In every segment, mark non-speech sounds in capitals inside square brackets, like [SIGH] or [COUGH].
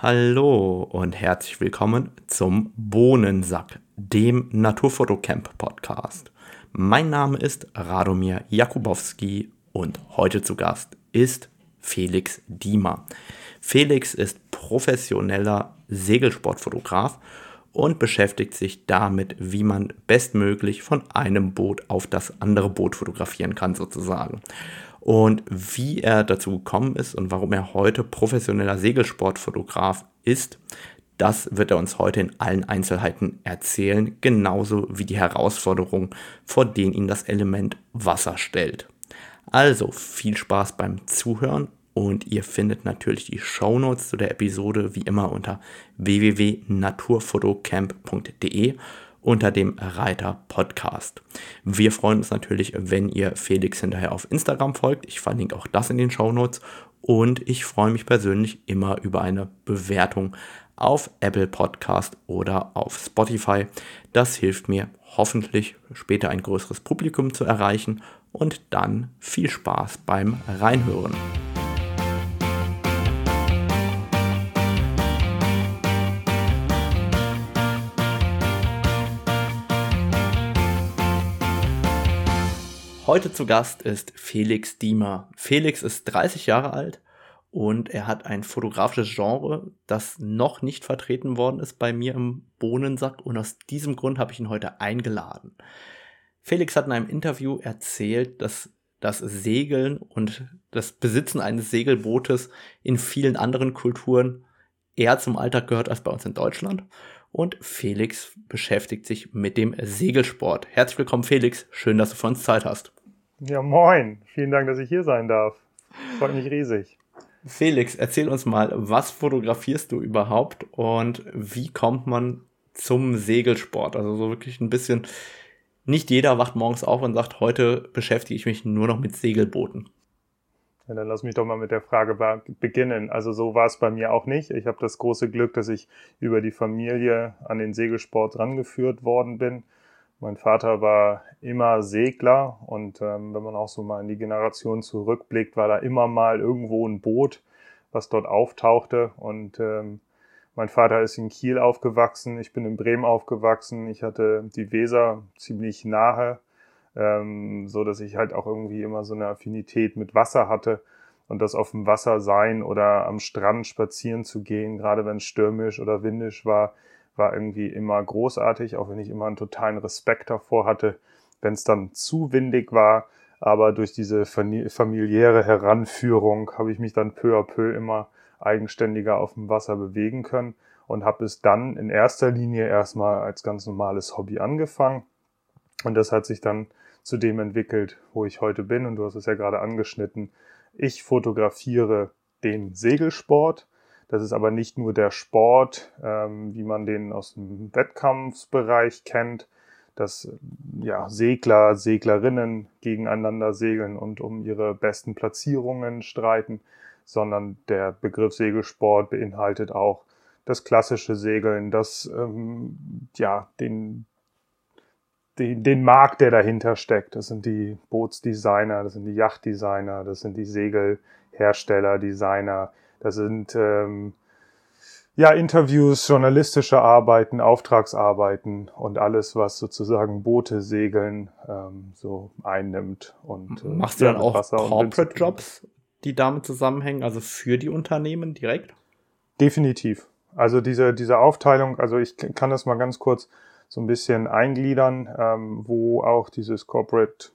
Hallo und herzlich willkommen zum Bohnensack, dem Naturfotocamp Podcast. Mein Name ist Radomir Jakubowski und heute zu Gast ist Felix Diemer. Felix ist professioneller Segelsportfotograf und beschäftigt sich damit, wie man bestmöglich von einem Boot auf das andere Boot fotografieren kann, sozusagen. Und wie er dazu gekommen ist und warum er heute professioneller Segelsportfotograf ist, das wird er uns heute in allen Einzelheiten erzählen, genauso wie die Herausforderungen, vor denen ihn das Element Wasser stellt. Also viel Spaß beim Zuhören und ihr findet natürlich die Shownotes zu der Episode wie immer unter www.naturfotocamp.de unter dem Reiter Podcast. Wir freuen uns natürlich, wenn ihr Felix hinterher auf Instagram folgt. Ich verlinke auch das in den Shownotes. Und ich freue mich persönlich immer über eine Bewertung auf Apple Podcast oder auf Spotify. Das hilft mir hoffentlich später ein größeres Publikum zu erreichen und dann viel Spaß beim Reinhören. Heute zu Gast ist Felix Diemer. Felix ist 30 Jahre alt und er hat ein fotografisches Genre, das noch nicht vertreten worden ist bei mir im Bohnensack und aus diesem Grund habe ich ihn heute eingeladen. Felix hat in einem Interview erzählt, dass das Segeln und das Besitzen eines Segelbootes in vielen anderen Kulturen eher zum Alltag gehört als bei uns in Deutschland. Und Felix beschäftigt sich mit dem Segelsport. Herzlich willkommen, Felix. Schön, dass du für uns Zeit hast. Ja, moin. Vielen Dank, dass ich hier sein darf. Freut mich riesig. Felix, erzähl uns mal, was fotografierst du überhaupt und wie kommt man zum Segelsport? Also so wirklich ein bisschen, nicht jeder wacht morgens auf und sagt, heute beschäftige ich mich nur noch mit Segelbooten. Ja, dann lass mich doch mal mit der Frage beginnen. Also so war es bei mir auch nicht. Ich habe das große Glück, dass ich über die Familie an den Segelsport rangeführt worden bin. Mein Vater war immer Segler und ähm, wenn man auch so mal in die Generation zurückblickt, war da immer mal irgendwo ein Boot, was dort auftauchte. Und ähm, mein Vater ist in Kiel aufgewachsen, ich bin in Bremen aufgewachsen, ich hatte die Weser ziemlich nahe, ähm, so dass ich halt auch irgendwie immer so eine Affinität mit Wasser hatte und das auf dem Wasser sein oder am Strand spazieren zu gehen, gerade wenn es stürmisch oder windisch war, war irgendwie immer großartig, auch wenn ich immer einen totalen Respekt davor hatte, wenn es dann zu windig war. Aber durch diese familiäre Heranführung habe ich mich dann peu à peu immer eigenständiger auf dem Wasser bewegen können und habe es dann in erster Linie erstmal als ganz normales Hobby angefangen. Und das hat sich dann zu dem entwickelt, wo ich heute bin. Und du hast es ja gerade angeschnitten. Ich fotografiere den Segelsport das ist aber nicht nur der Sport, ähm, wie man den aus dem Wettkampfsbereich kennt, dass ja, Segler, Seglerinnen gegeneinander segeln und um ihre besten Platzierungen streiten, sondern der Begriff Segelsport beinhaltet auch das klassische Segeln, das ähm, ja den, den, den Markt, der dahinter steckt. Das sind die Bootsdesigner, das sind die Yachtdesigner, das sind die Segelhersteller, Designer, das sind ähm, ja Interviews, journalistische Arbeiten, Auftragsarbeiten und alles, was sozusagen Boote segeln ähm, so einnimmt. Und äh, machst du dann auch Corporate Jobs, die damit zusammenhängen, also für die Unternehmen direkt? Definitiv. Also diese diese Aufteilung, also ich kann das mal ganz kurz so ein bisschen eingliedern, ähm, wo auch dieses Corporate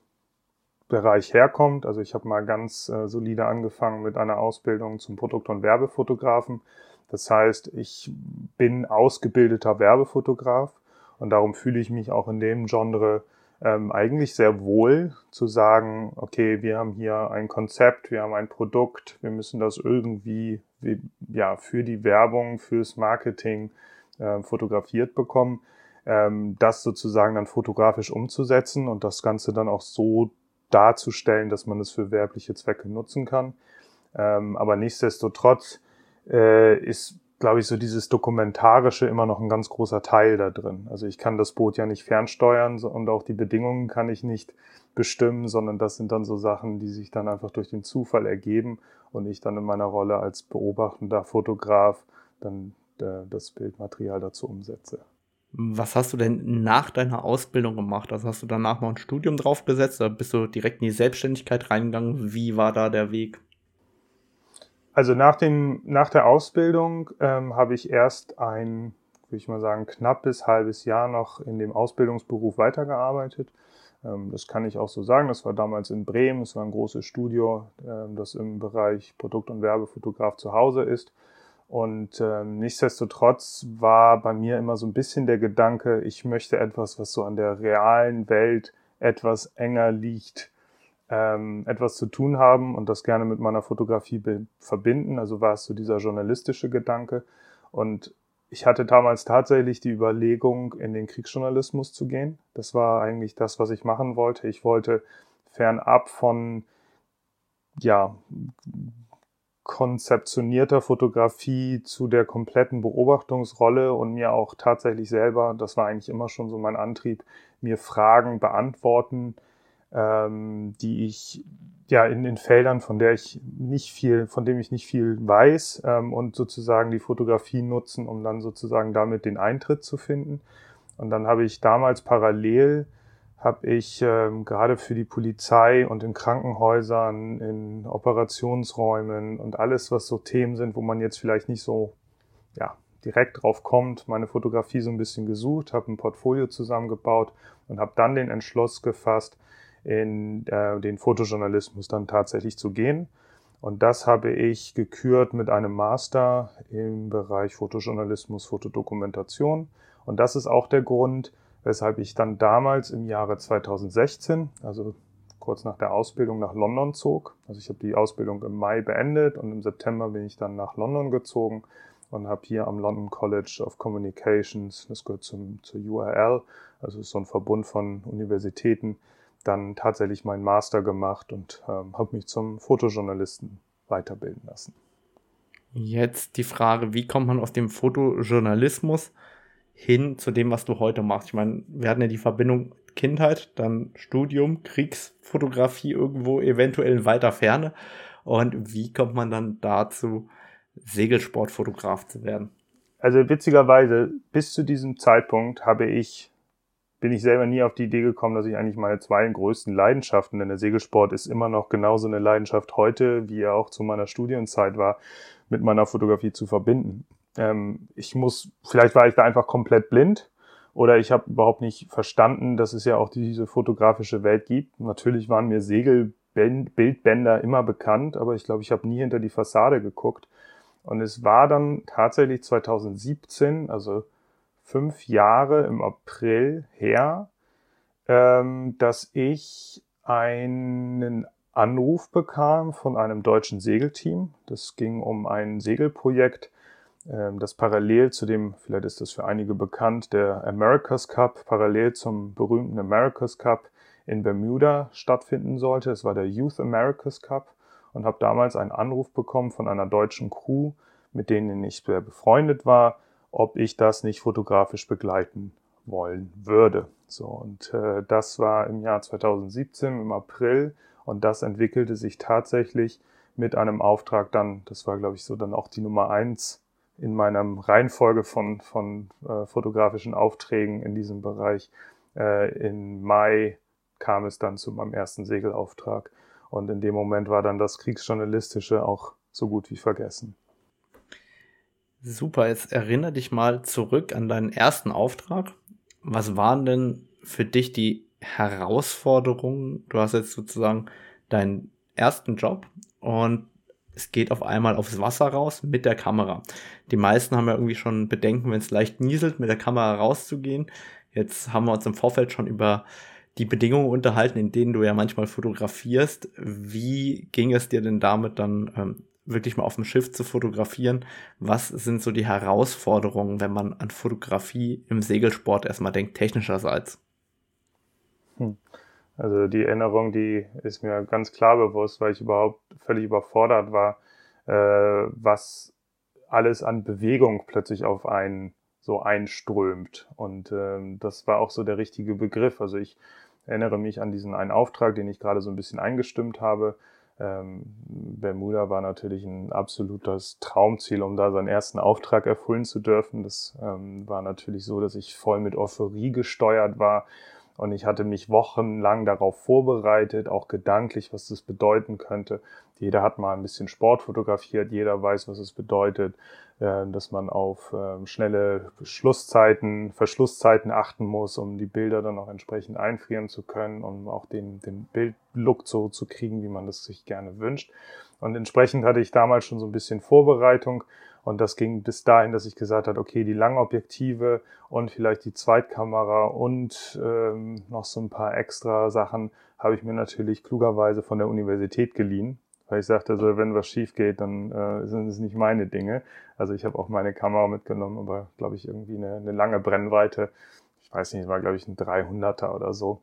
Bereich herkommt. Also ich habe mal ganz äh, solide angefangen mit einer Ausbildung zum Produkt- und Werbefotografen. Das heißt, ich bin ausgebildeter Werbefotograf und darum fühle ich mich auch in dem Genre ähm, eigentlich sehr wohl zu sagen, okay, wir haben hier ein Konzept, wir haben ein Produkt, wir müssen das irgendwie wie, ja, für die Werbung, fürs Marketing äh, fotografiert bekommen, ähm, das sozusagen dann fotografisch umzusetzen und das Ganze dann auch so darzustellen, dass man es für werbliche Zwecke nutzen kann. Ähm, aber nichtsdestotrotz äh, ist, glaube ich, so dieses Dokumentarische immer noch ein ganz großer Teil da drin. Also ich kann das Boot ja nicht fernsteuern und auch die Bedingungen kann ich nicht bestimmen, sondern das sind dann so Sachen, die sich dann einfach durch den Zufall ergeben und ich dann in meiner Rolle als beobachtender Fotograf dann äh, das Bildmaterial dazu umsetze. Was hast du denn nach deiner Ausbildung gemacht? Also hast du danach noch ein Studium draufgesetzt oder bist du direkt in die Selbstständigkeit reingegangen? Wie war da der Weg? Also nach, dem, nach der Ausbildung ähm, habe ich erst ein, würde ich mal sagen, knappes halbes Jahr noch in dem Ausbildungsberuf weitergearbeitet. Ähm, das kann ich auch so sagen. Das war damals in Bremen. Es war ein großes Studio, äh, das im Bereich Produkt- und Werbefotograf zu Hause ist. Und ähm, nichtsdestotrotz war bei mir immer so ein bisschen der Gedanke, ich möchte etwas, was so an der realen Welt etwas enger liegt, ähm, etwas zu tun haben und das gerne mit meiner Fotografie verbinden. Also war es so dieser journalistische Gedanke. Und ich hatte damals tatsächlich die Überlegung, in den Kriegsjournalismus zu gehen. Das war eigentlich das, was ich machen wollte. Ich wollte fernab von ja, konzeptionierter Fotografie zu der kompletten Beobachtungsrolle und mir auch tatsächlich selber, das war eigentlich immer schon so mein Antrieb, mir Fragen beantworten, ähm, die ich ja in den Feldern, von der ich nicht viel, von dem ich nicht viel weiß ähm, und sozusagen die Fotografie nutzen, um dann sozusagen damit den Eintritt zu finden. Und dann habe ich damals parallel habe ich ähm, gerade für die Polizei und in Krankenhäusern, in Operationsräumen und alles, was so Themen sind, wo man jetzt vielleicht nicht so ja, direkt drauf kommt, meine Fotografie so ein bisschen gesucht, habe ein Portfolio zusammengebaut und habe dann den Entschluss gefasst, in äh, den Fotojournalismus dann tatsächlich zu gehen. Und das habe ich gekürt mit einem Master im Bereich Fotojournalismus, Fotodokumentation. Und das ist auch der Grund, weshalb ich dann damals im Jahre 2016, also kurz nach der Ausbildung nach London zog. Also ich habe die Ausbildung im Mai beendet und im September bin ich dann nach London gezogen und habe hier am London College of Communications, das gehört zum, zur URL, also ist so ein Verbund von Universitäten, dann tatsächlich meinen Master gemacht und ähm, habe mich zum Fotojournalisten weiterbilden lassen. Jetzt die Frage, wie kommt man aus dem Fotojournalismus hin zu dem, was du heute machst. Ich meine, wir hatten ja die Verbindung Kindheit, dann Studium, Kriegsfotografie irgendwo eventuell in weiter Ferne. Und wie kommt man dann dazu, Segelsportfotograf zu werden? Also witzigerweise, bis zu diesem Zeitpunkt habe ich, bin ich selber nie auf die Idee gekommen, dass ich eigentlich meine zwei größten Leidenschaften, denn der Segelsport ist immer noch genauso eine Leidenschaft heute, wie er auch zu meiner Studienzeit war, mit meiner Fotografie zu verbinden. Ähm, ich muss, vielleicht war ich da einfach komplett blind oder ich habe überhaupt nicht verstanden, dass es ja auch diese fotografische Welt gibt. Natürlich waren mir Segelbildbänder immer bekannt, aber ich glaube, ich habe nie hinter die Fassade geguckt. Und es war dann tatsächlich 2017, also fünf Jahre im April her, ähm, dass ich einen Anruf bekam von einem deutschen Segelteam. Das ging um ein Segelprojekt, das parallel zu dem, vielleicht ist das für einige bekannt, der America's Cup, parallel zum berühmten America's Cup in Bermuda stattfinden sollte. Es war der Youth America's Cup und habe damals einen Anruf bekommen von einer deutschen Crew, mit denen ich sehr befreundet war, ob ich das nicht fotografisch begleiten wollen würde. So, und äh, das war im Jahr 2017 im April und das entwickelte sich tatsächlich mit einem Auftrag dann, das war glaube ich so dann auch die Nummer eins in meiner Reihenfolge von, von äh, fotografischen Aufträgen in diesem Bereich. Äh, in Mai kam es dann zu meinem ersten Segelauftrag. Und in dem Moment war dann das Kriegsjournalistische auch so gut wie vergessen. Super, jetzt erinnere dich mal zurück an deinen ersten Auftrag. Was waren denn für dich die Herausforderungen? Du hast jetzt sozusagen deinen ersten Job und es geht auf einmal aufs Wasser raus mit der Kamera. Die meisten haben ja irgendwie schon Bedenken, wenn es leicht nieselt, mit der Kamera rauszugehen. Jetzt haben wir uns im Vorfeld schon über die Bedingungen unterhalten, in denen du ja manchmal fotografierst. Wie ging es dir denn damit dann ähm, wirklich mal auf dem Schiff zu fotografieren? Was sind so die Herausforderungen, wenn man an Fotografie im Segelsport erstmal denkt, technischerseits? Hm. Also die Erinnerung, die ist mir ganz klar bewusst, weil ich überhaupt völlig überfordert war, äh, was alles an Bewegung plötzlich auf einen so einströmt. Und ähm, das war auch so der richtige Begriff. Also ich erinnere mich an diesen einen Auftrag, den ich gerade so ein bisschen eingestimmt habe. Äh, ähm, Bermuda war natürlich ein absolutes Traumziel, um da seinen ersten Auftrag erfüllen zu dürfen. Das ähm, war natürlich so, dass ich voll mit Euphorie gesteuert war und ich hatte mich wochenlang darauf vorbereitet, auch gedanklich, was das bedeuten könnte. Jeder hat mal ein bisschen Sport fotografiert, jeder weiß, was es bedeutet, äh, dass man auf äh, schnelle Schlusszeiten, Verschlusszeiten achten muss, um die Bilder dann auch entsprechend einfrieren zu können, um auch den, den Bildlook so zu kriegen, wie man das sich gerne wünscht. Und entsprechend hatte ich damals schon so ein bisschen Vorbereitung und das ging bis dahin, dass ich gesagt habe, okay, die Langobjektive und vielleicht die Zweitkamera und ähm, noch so ein paar extra Sachen habe ich mir natürlich klugerweise von der Universität geliehen. Weil ich sagte, also, wenn was schief geht, dann äh, sind es nicht meine Dinge. Also ich habe auch meine Kamera mitgenommen, aber glaube ich irgendwie eine, eine lange Brennweite. Ich weiß nicht, war glaube ich ein 300er oder so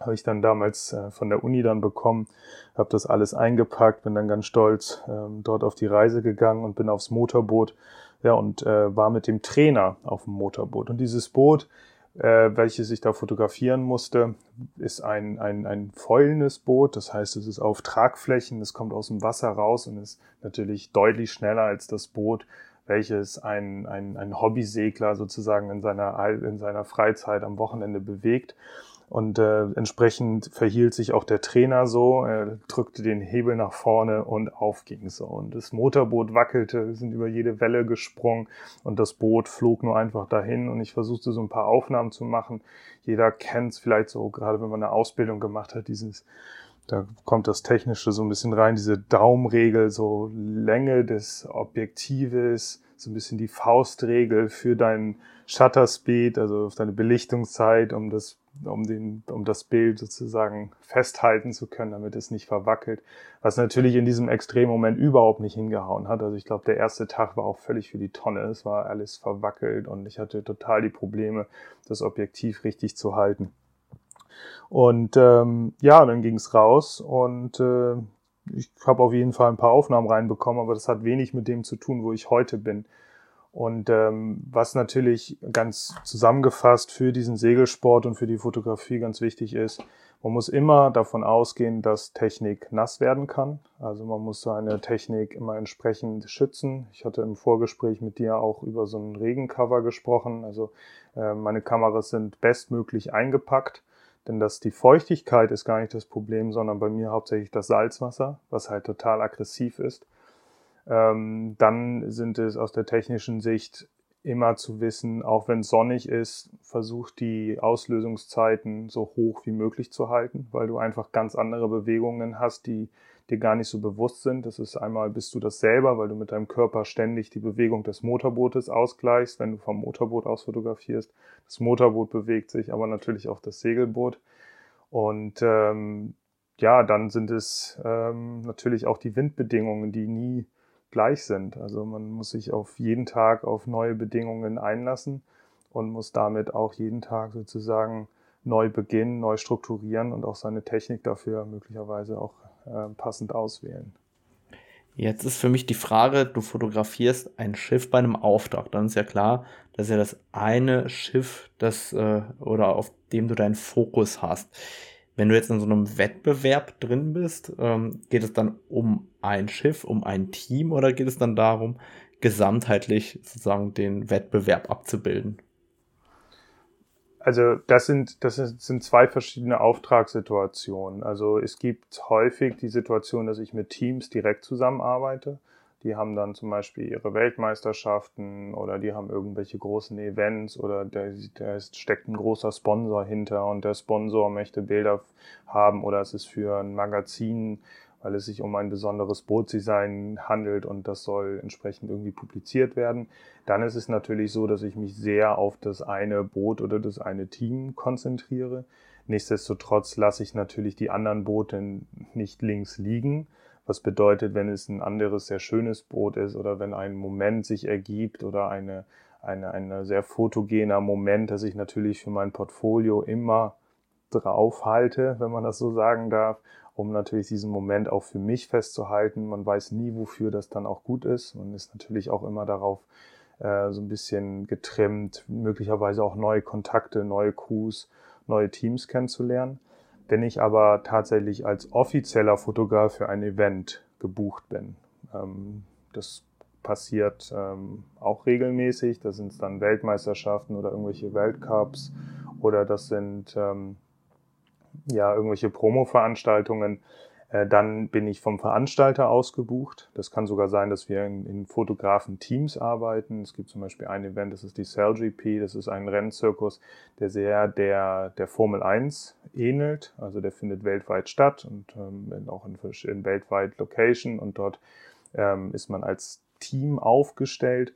habe ich dann damals äh, von der Uni dann bekommen, habe das alles eingepackt, bin dann ganz stolz ähm, dort auf die Reise gegangen und bin aufs Motorboot, ja und äh, war mit dem Trainer auf dem Motorboot und dieses Boot, äh, welches ich da fotografieren musste, ist ein ein ein fäulendes Boot, das heißt, es ist auf Tragflächen, es kommt aus dem Wasser raus und ist natürlich deutlich schneller als das Boot, welches ein, ein, ein Hobbysegler sozusagen in seiner, in seiner Freizeit am Wochenende bewegt. Und äh, entsprechend verhielt sich auch der Trainer so, er drückte den Hebel nach vorne und auf so. Und das Motorboot wackelte, wir sind über jede Welle gesprungen und das Boot flog nur einfach dahin. Und ich versuchte so ein paar Aufnahmen zu machen. Jeder kennt es vielleicht so, gerade wenn man eine Ausbildung gemacht hat, dieses da kommt das Technische so ein bisschen rein, diese Daumenregel, so Länge des Objektives, so ein bisschen die Faustregel für deinen Shutter Speed, also auf deine Belichtungszeit, um das um, den, um das Bild sozusagen festhalten zu können, damit es nicht verwackelt. Was natürlich in diesem Extremmoment überhaupt nicht hingehauen hat. Also ich glaube, der erste Tag war auch völlig für die Tonne. Es war alles verwackelt und ich hatte total die Probleme, das Objektiv richtig zu halten. Und ähm, ja, dann ging's raus und äh, ich habe auf jeden Fall ein paar Aufnahmen reinbekommen, aber das hat wenig mit dem zu tun, wo ich heute bin. Und ähm, was natürlich ganz zusammengefasst für diesen Segelsport und für die Fotografie ganz wichtig ist, man muss immer davon ausgehen, dass Technik nass werden kann. Also man muss seine Technik immer entsprechend schützen. Ich hatte im Vorgespräch mit dir auch über so ein Regencover gesprochen. Also äh, meine Kameras sind bestmöglich eingepackt, denn dass die Feuchtigkeit ist gar nicht das Problem, sondern bei mir hauptsächlich das Salzwasser, was halt total aggressiv ist ähm, dann sind es aus der technischen Sicht immer zu wissen, auch wenn es sonnig ist, versucht die Auslösungszeiten so hoch wie möglich zu halten, weil du einfach ganz andere Bewegungen hast, die dir gar nicht so bewusst sind. Das ist einmal bist du das selber, weil du mit deinem Körper ständig die Bewegung des Motorbootes ausgleichst, wenn du vom Motorboot aus fotografierst. Das Motorboot bewegt sich, aber natürlich auch das Segelboot. Und ähm, ja, dann sind es ähm, natürlich auch die Windbedingungen, die nie gleich sind. Also man muss sich auf jeden Tag auf neue Bedingungen einlassen und muss damit auch jeden Tag sozusagen neu beginnen, neu strukturieren und auch seine Technik dafür möglicherweise auch äh, passend auswählen. Jetzt ist für mich die Frage, du fotografierst ein Schiff bei einem Auftrag. Dann ist ja klar, dass ja das eine Schiff, das äh, oder auf dem du deinen Fokus hast. Wenn du jetzt in so einem Wettbewerb drin bist, ähm, geht es dann um ein Schiff, um ein Team oder geht es dann darum, gesamtheitlich sozusagen den Wettbewerb abzubilden? Also das sind, das sind zwei verschiedene Auftragssituationen. Also es gibt häufig die Situation, dass ich mit Teams direkt zusammenarbeite. Die haben dann zum Beispiel ihre Weltmeisterschaften oder die haben irgendwelche großen Events oder da, steckt ein großer Sponsor hinter und der Sponsor möchte Bilder haben oder es ist für ein Magazin, weil es sich um ein besonderes Bootdesign handelt und das soll entsprechend irgendwie publiziert werden. Dann ist es natürlich so, dass ich mich sehr auf das eine Boot oder das eine Team konzentriere. Nichtsdestotrotz lasse ich natürlich die anderen Boote nicht links liegen was bedeutet, wenn es ein anderes sehr schönes Boot ist oder wenn ein Moment sich ergibt oder eine, eine, eine sehr fotogener Moment, dass ich natürlich für mein Portfolio immer drauf halte, wenn man das so sagen darf, um natürlich diesen Moment auch für mich festzuhalten. Man weiß nie, wofür das dann auch gut ist. Man ist natürlich auch immer darauf äh, so ein bisschen getrimmt, möglicherweise auch neue Kontakte, neue Crews, neue Teams kennenzulernen. Wenn ich aber tatsächlich als offizieller Fotograf für ein Event gebucht bin, ähm, das passiert ähm, auch regelmäßig. Da sind dann Weltmeisterschaften oder irgendwelche Weltcups oder das sind ähm, ja irgendwelche Promo-Veranstaltungen. Äh, dann bin ich vom Veranstalter ausgebucht. Das kann sogar sein, dass wir in, in Fotografen-Teams arbeiten. Es gibt zum Beispiel ein Event, das ist die Cell GP. Das ist ein Rennzirkus, der sehr der, der Formel 1 ähnelt. Also der findet weltweit statt und ähm, auch in, in weltweit Location. Und dort ähm, ist man als Team aufgestellt,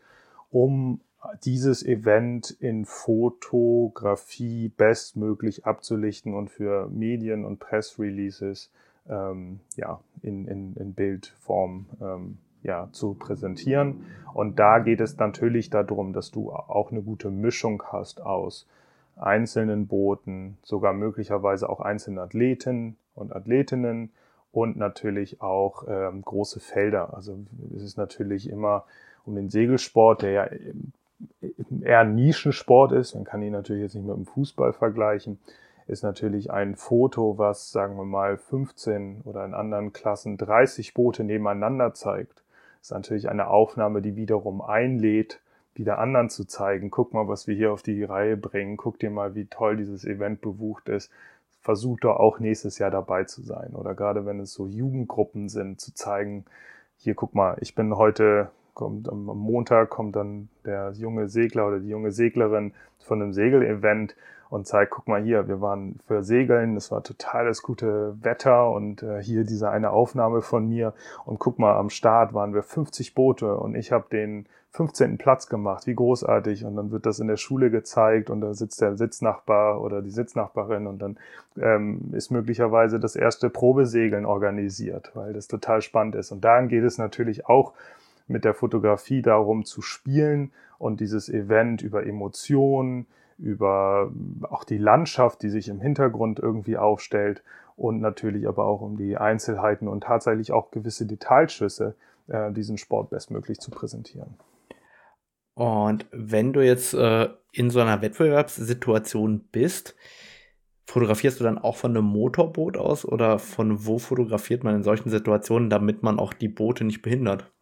um dieses Event in Fotografie bestmöglich abzulichten und für Medien und Pressreleases ähm, ja, in, in, in Bildform ähm, ja, zu präsentieren. Und da geht es natürlich darum, dass du auch eine gute Mischung hast aus einzelnen Booten, sogar möglicherweise auch einzelnen Athleten und Athletinnen und natürlich auch ähm, große Felder. Also es ist natürlich immer um den Segelsport, der ja eher ein Nischensport ist, man kann ihn natürlich jetzt nicht mit dem Fußball vergleichen, ist natürlich ein Foto, was, sagen wir mal, 15 oder in anderen Klassen 30 Boote nebeneinander zeigt. ist natürlich eine Aufnahme, die wiederum einlädt, wieder anderen zu zeigen. Guck mal, was wir hier auf die Reihe bringen. Guck dir mal, wie toll dieses Event bebucht ist versucht doch auch nächstes Jahr dabei zu sein. Oder gerade wenn es so Jugendgruppen sind, zu zeigen, hier guck mal, ich bin heute, kommt am Montag kommt dann der junge Segler oder die junge Seglerin von einem Segelevent und zeigt, guck mal hier, wir waren für Segeln, es war total das gute Wetter und äh, hier diese eine Aufnahme von mir und guck mal, am Start waren wir 50 Boote und ich habe den 15. Platz gemacht, wie großartig. Und dann wird das in der Schule gezeigt und da sitzt der Sitznachbar oder die Sitznachbarin und dann ähm, ist möglicherweise das erste Probesegeln organisiert, weil das total spannend ist. Und daran geht es natürlich auch mit der Fotografie darum zu spielen und dieses Event über Emotionen, über auch die Landschaft, die sich im Hintergrund irgendwie aufstellt und natürlich aber auch um die Einzelheiten und tatsächlich auch gewisse Detailschüsse, äh, diesen Sport bestmöglich zu präsentieren. Und wenn du jetzt äh, in so einer Wettbewerbssituation bist, fotografierst du dann auch von einem Motorboot aus oder von wo fotografiert man in solchen Situationen, damit man auch die Boote nicht behindert?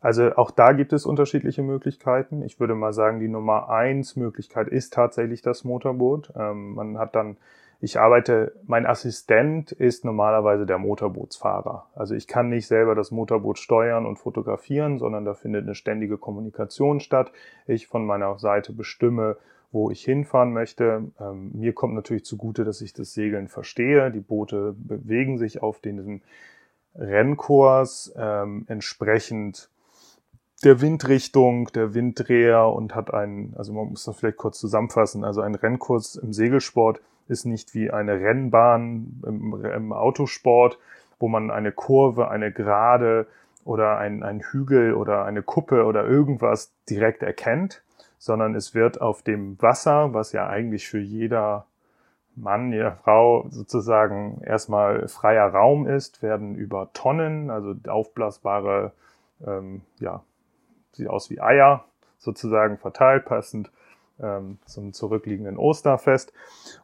Also auch da gibt es unterschiedliche Möglichkeiten. Ich würde mal sagen, die Nummer eins Möglichkeit ist tatsächlich das Motorboot. Ähm, man hat dann ich arbeite, mein Assistent ist normalerweise der Motorbootsfahrer. Also ich kann nicht selber das Motorboot steuern und fotografieren, sondern da findet eine ständige Kommunikation statt. Ich von meiner Seite bestimme, wo ich hinfahren möchte. Ähm, mir kommt natürlich zugute, dass ich das Segeln verstehe. Die Boote bewegen sich auf diesem Rennkurs ähm, entsprechend der Windrichtung, der Winddreher und hat einen, also man muss das vielleicht kurz zusammenfassen, also ein Rennkurs im Segelsport ist nicht wie eine Rennbahn im, im Autosport, wo man eine Kurve, eine Gerade oder ein, Hügel oder eine Kuppe oder irgendwas direkt erkennt, sondern es wird auf dem Wasser, was ja eigentlich für jeder Mann, jeder Frau sozusagen erstmal freier Raum ist, werden über Tonnen, also aufblasbare, ähm, ja, sieht aus wie Eier, sozusagen verteilt, passend ähm, zum zurückliegenden Osterfest.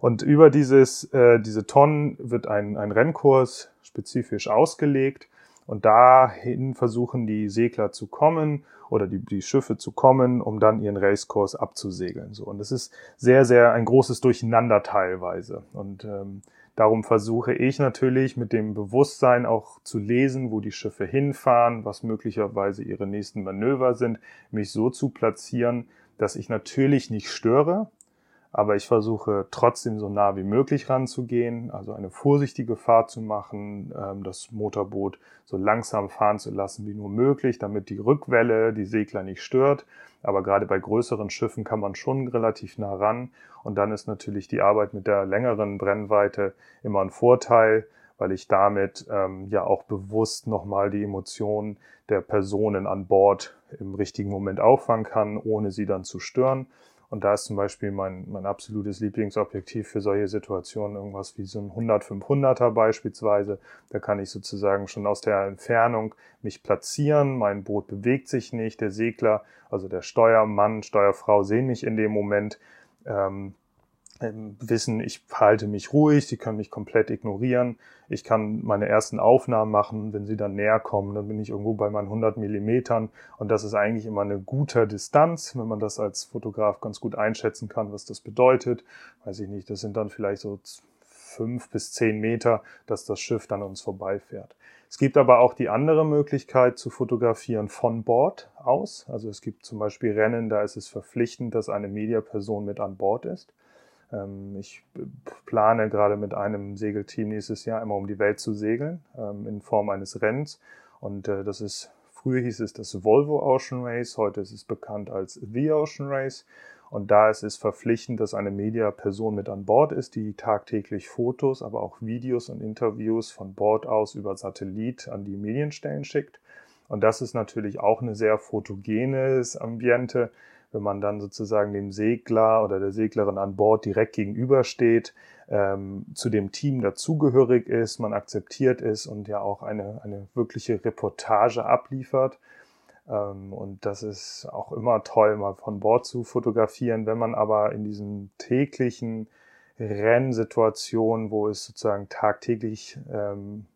Und über dieses, äh, diese Tonnen wird ein, ein Rennkurs spezifisch ausgelegt. Und dahin versuchen die Segler zu kommen oder die, die Schiffe zu kommen, um dann ihren Racekurs abzusegeln. So. Und das ist sehr, sehr ein großes Durcheinander teilweise. Und ähm, darum versuche ich natürlich mit dem Bewusstsein auch zu lesen, wo die Schiffe hinfahren, was möglicherweise ihre nächsten Manöver sind, mich so zu platzieren, dass ich natürlich nicht störe, aber ich versuche trotzdem so nah wie möglich ranzugehen, also eine vorsichtige Fahrt zu machen, ähm, das Motorboot so langsam fahren zu lassen wie nur möglich, damit die Rückwelle die Segler nicht stört. Aber gerade bei größeren Schiffen kann man schon relativ nah ran. Und dann ist natürlich die Arbeit mit der längeren Brennweite immer ein Vorteil, weil ich damit ähm, ja auch bewusst nochmal die Emotionen der Personen an Bord im richtigen Moment auffangen kann, ohne sie dann zu stören. Und da ist zum Beispiel mein, mein absolutes Lieblingsobjektiv für solche Situationen irgendwas wie so ein 100-500er beispielsweise. Da kann ich sozusagen schon aus der Entfernung mich platzieren. Mein Boot bewegt sich nicht. Der Segler, also der Steuermann, Steuerfrau sehen mich in dem Moment. Ähm, wissen, ich verhalte mich ruhig, sie können mich komplett ignorieren. Ich kann meine ersten Aufnahmen machen, wenn sie dann näher kommen, dann bin ich irgendwo bei meinen 100 Millimetern und das ist eigentlich immer eine gute Distanz, wenn man das als Fotograf ganz gut einschätzen kann, was das bedeutet. Weiß ich nicht, das sind dann vielleicht so fünf bis zehn Meter, dass das Schiff dann uns vorbeifährt. Es gibt aber auch die andere Möglichkeit zu fotografieren von Bord aus. Also es gibt zum Beispiel Rennen, da ist es verpflichtend, dass eine Mediaperson mit an Bord ist. Ähm, ich plane gerade mit einem Segelteam nächstes Jahr immer um die Welt zu segeln ähm, in Form eines Rennens. Und äh, das ist, früher hieß es das Volvo Ocean Race, heute ist es bekannt als The Ocean Race. Und da ist es verpflichtend, dass eine Mediaperson mit an Bord ist, die tagtäglich Fotos, aber auch Videos und Interviews von Bord aus über Satellit an die Medienstellen schickt. Und das ist natürlich auch eine sehr fotogenes Ambiente, wenn man dann sozusagen dem Segler oder der Seglerin an Bord direkt gegenübersteht, ähm, zu dem Team dazugehörig ist, man akzeptiert ist und ja auch eine, eine wirkliche Reportage abliefert. Ähm, und das ist auch immer toll, mal von Bord zu fotografieren. Wenn man aber in diesen täglichen Rennsituationen, wo es sozusagen tagtäglich ähm,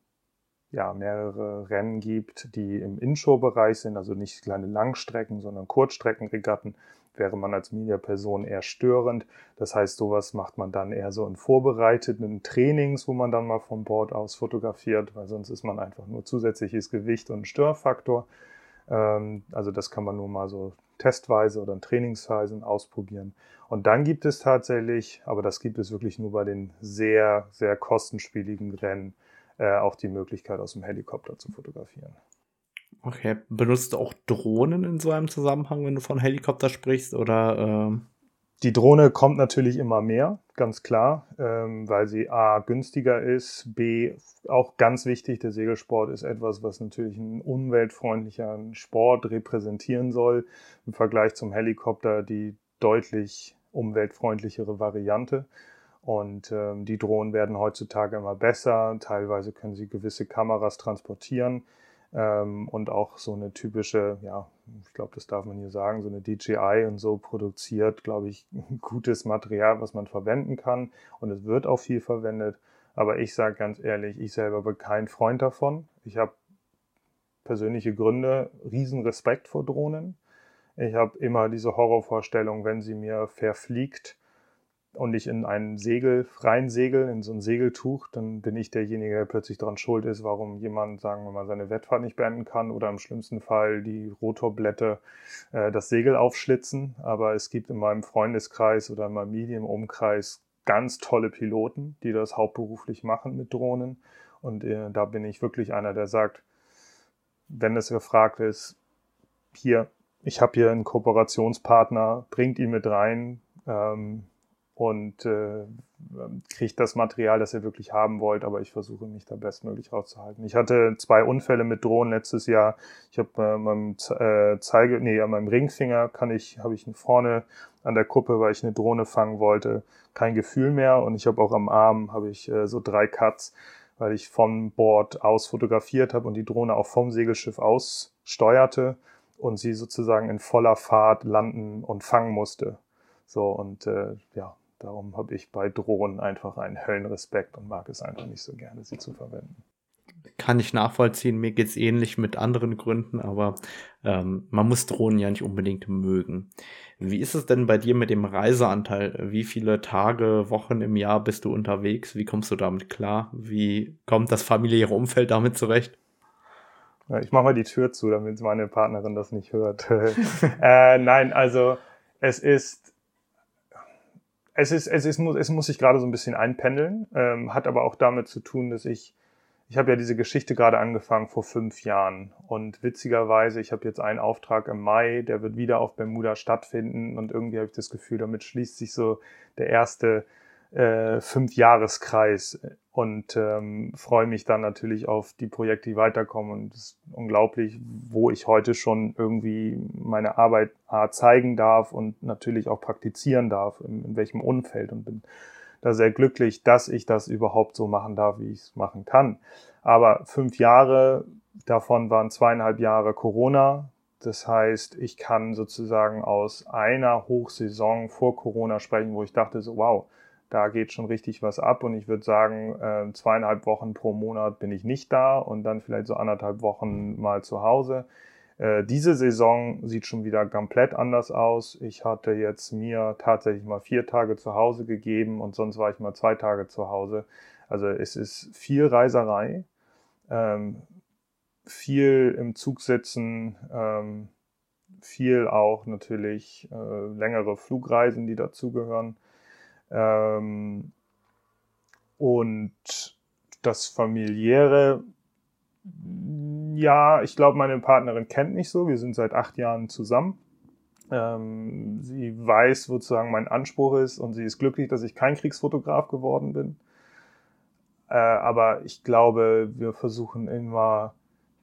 ja, mehrere Rennen gibt, die im Inshore-Bereich sind, also nicht kleine Langstrecken, sondern Kurzstreckenregatten, wäre man als Mediaperson eher störend. Das heißt, sowas macht man dann eher so in vorbereiteten Trainings, wo man dann mal vom Bord aus fotografiert, weil sonst ist man einfach nur zusätzliches Gewicht und Störfaktor. Ähm, also das kann man nur mal so testweise oder in Trainingsphasen ausprobieren. Und dann gibt es tatsächlich, aber das gibt es wirklich nur bei den sehr, sehr kostenspieligen Rennen, äh, auch die Möglichkeit, aus dem Helikopter zu fotografieren. Okay, benutzt du auch Drohnen in so einem Zusammenhang, wenn du von Helikopter sprichst oder? Ähm die Drohne kommt natürlich immer mehr, ganz klar, ähm, weil sie a günstiger ist, b auch ganz wichtig. Der Segelsport ist etwas, was natürlich einen umweltfreundlichen Sport repräsentieren soll im Vergleich zum Helikopter die deutlich umweltfreundlichere Variante. Und ähm, die Drohnen werden heutzutage immer besser. Teilweise können sie gewisse Kameras transportieren ähm, und auch so eine typische, ja, ich glaube, das darf man hier sagen, so eine DJI und so produziert, glaube ich, [LAUGHS] gutes Material, was man verwenden kann. Und es wird auch viel verwendet. Aber ich sage ganz ehrlich, ich selber bin kein Freund davon. Ich habe persönliche Gründe, riesen Respekt vor Drohnen. Ich habe immer diese Horrorvorstellung, wenn sie mir verfliegt, und ich in ein Segel freien Segel, in so ein Segeltuch, dann bin ich derjenige, der plötzlich daran schuld ist, warum jemand, sagen wir mal, seine Wettfahrt nicht beenden kann oder im schlimmsten Fall die Rotorblätter äh, das Segel aufschlitzen. Aber es gibt in meinem Freundeskreis oder in meinem Medienumkreis ganz tolle Piloten, die das hauptberuflich machen mit Drohnen. Und äh, da bin ich wirklich einer, der sagt, wenn es gefragt ist, hier, ich habe hier einen Kooperationspartner, bringt ihn mit rein. Ähm, und äh, kriegt das Material, das ihr wirklich haben wollt, aber ich versuche mich da bestmöglich rauszuhalten. Ich hatte zwei Unfälle mit Drohnen letztes Jahr. Ich habe äh, meinem äh, Zeige, nee, an meinem Ringfinger kann ich, habe ich vorne an der Kuppe, weil ich eine Drohne fangen wollte, kein Gefühl mehr und ich habe auch am Arm habe ich äh, so drei Cuts, weil ich vom Bord aus fotografiert habe und die Drohne auch vom Segelschiff aus steuerte und sie sozusagen in voller Fahrt landen und fangen musste. So und äh, ja, Darum habe ich bei Drohnen einfach einen Höllenrespekt und mag es einfach nicht so gerne, sie zu verwenden. Kann ich nachvollziehen, mir geht es ähnlich mit anderen Gründen, aber ähm, man muss Drohnen ja nicht unbedingt mögen. Wie ist es denn bei dir mit dem Reiseanteil? Wie viele Tage, Wochen im Jahr bist du unterwegs? Wie kommst du damit klar? Wie kommt das familiäre Umfeld damit zurecht? Ich mache mal die Tür zu, damit meine Partnerin das nicht hört. [LAUGHS] äh, nein, also es ist es ist, es ist, muss, es muss sich gerade so ein bisschen einpendeln, ähm, hat aber auch damit zu tun, dass ich, ich habe ja diese Geschichte gerade angefangen vor fünf Jahren. Und witzigerweise, ich habe jetzt einen Auftrag im Mai, der wird wieder auf Bermuda stattfinden. Und irgendwie habe ich das Gefühl, damit schließt sich so der erste äh, Fünfjahreskreis und ähm, freue mich dann natürlich auf die Projekte, die weiterkommen. Und es ist unglaublich, wo ich heute schon irgendwie meine Arbeit zeigen darf und natürlich auch praktizieren darf, in, in welchem Umfeld und bin da sehr glücklich, dass ich das überhaupt so machen darf, wie ich es machen kann. Aber fünf Jahre, davon waren zweieinhalb Jahre Corona. Das heißt, ich kann sozusagen aus einer Hochsaison vor Corona sprechen, wo ich dachte so, wow, Da geht schon richtig was ab und ich würde sagen, äh, zweieinhalb Wochen pro Monat bin ich nicht da und dann vielleicht so anderthalb Wochen mal zu Hause. Äh, diese Saison sieht schon wieder komplett anders aus. Ich hatte jetzt mir tatsächlich mal vier Tage zu Hause gegeben und sonst war ich mal zwei Tage zu Hause. Also es ist viel Reiserei, ähm, viel im Zug sitzen, ähm, viel auch natürlich äh, längere Flugreisen, die dazugehören. Ähm, und das familiäre, ja, ich glaube, meine Partnerin kennt mich so. Wir sind seit acht Jahren zusammen. Ähm, sie weiß sozusagen mein Anspruch ist und sie ist glücklich, dass ich kein Kriegsfotograf geworden bin. Äh, aber ich glaube, wir versuchen immer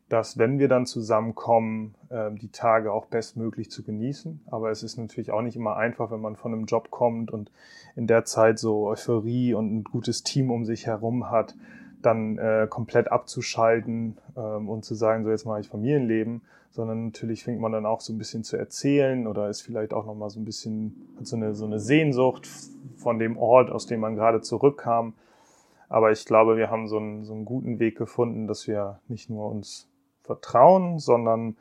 dass wenn wir dann zusammenkommen, äh, die Tage auch bestmöglich zu genießen. Aber es ist natürlich auch nicht immer einfach, wenn man von einem Job kommt und in der Zeit so Euphorie und ein gutes Team um sich herum hat, dann äh, komplett abzuschalten ähm, und zu sagen, so jetzt mache ich Familienleben, sondern natürlich fängt man dann auch so ein bisschen zu erzählen oder ist vielleicht auch nochmal so ein bisschen so eine, so eine Sehnsucht von dem Ort, aus dem man gerade zurückkam. Aber ich glaube, wir haben so einen, so einen guten Weg gefunden, dass wir nicht nur uns vertrauen, sondern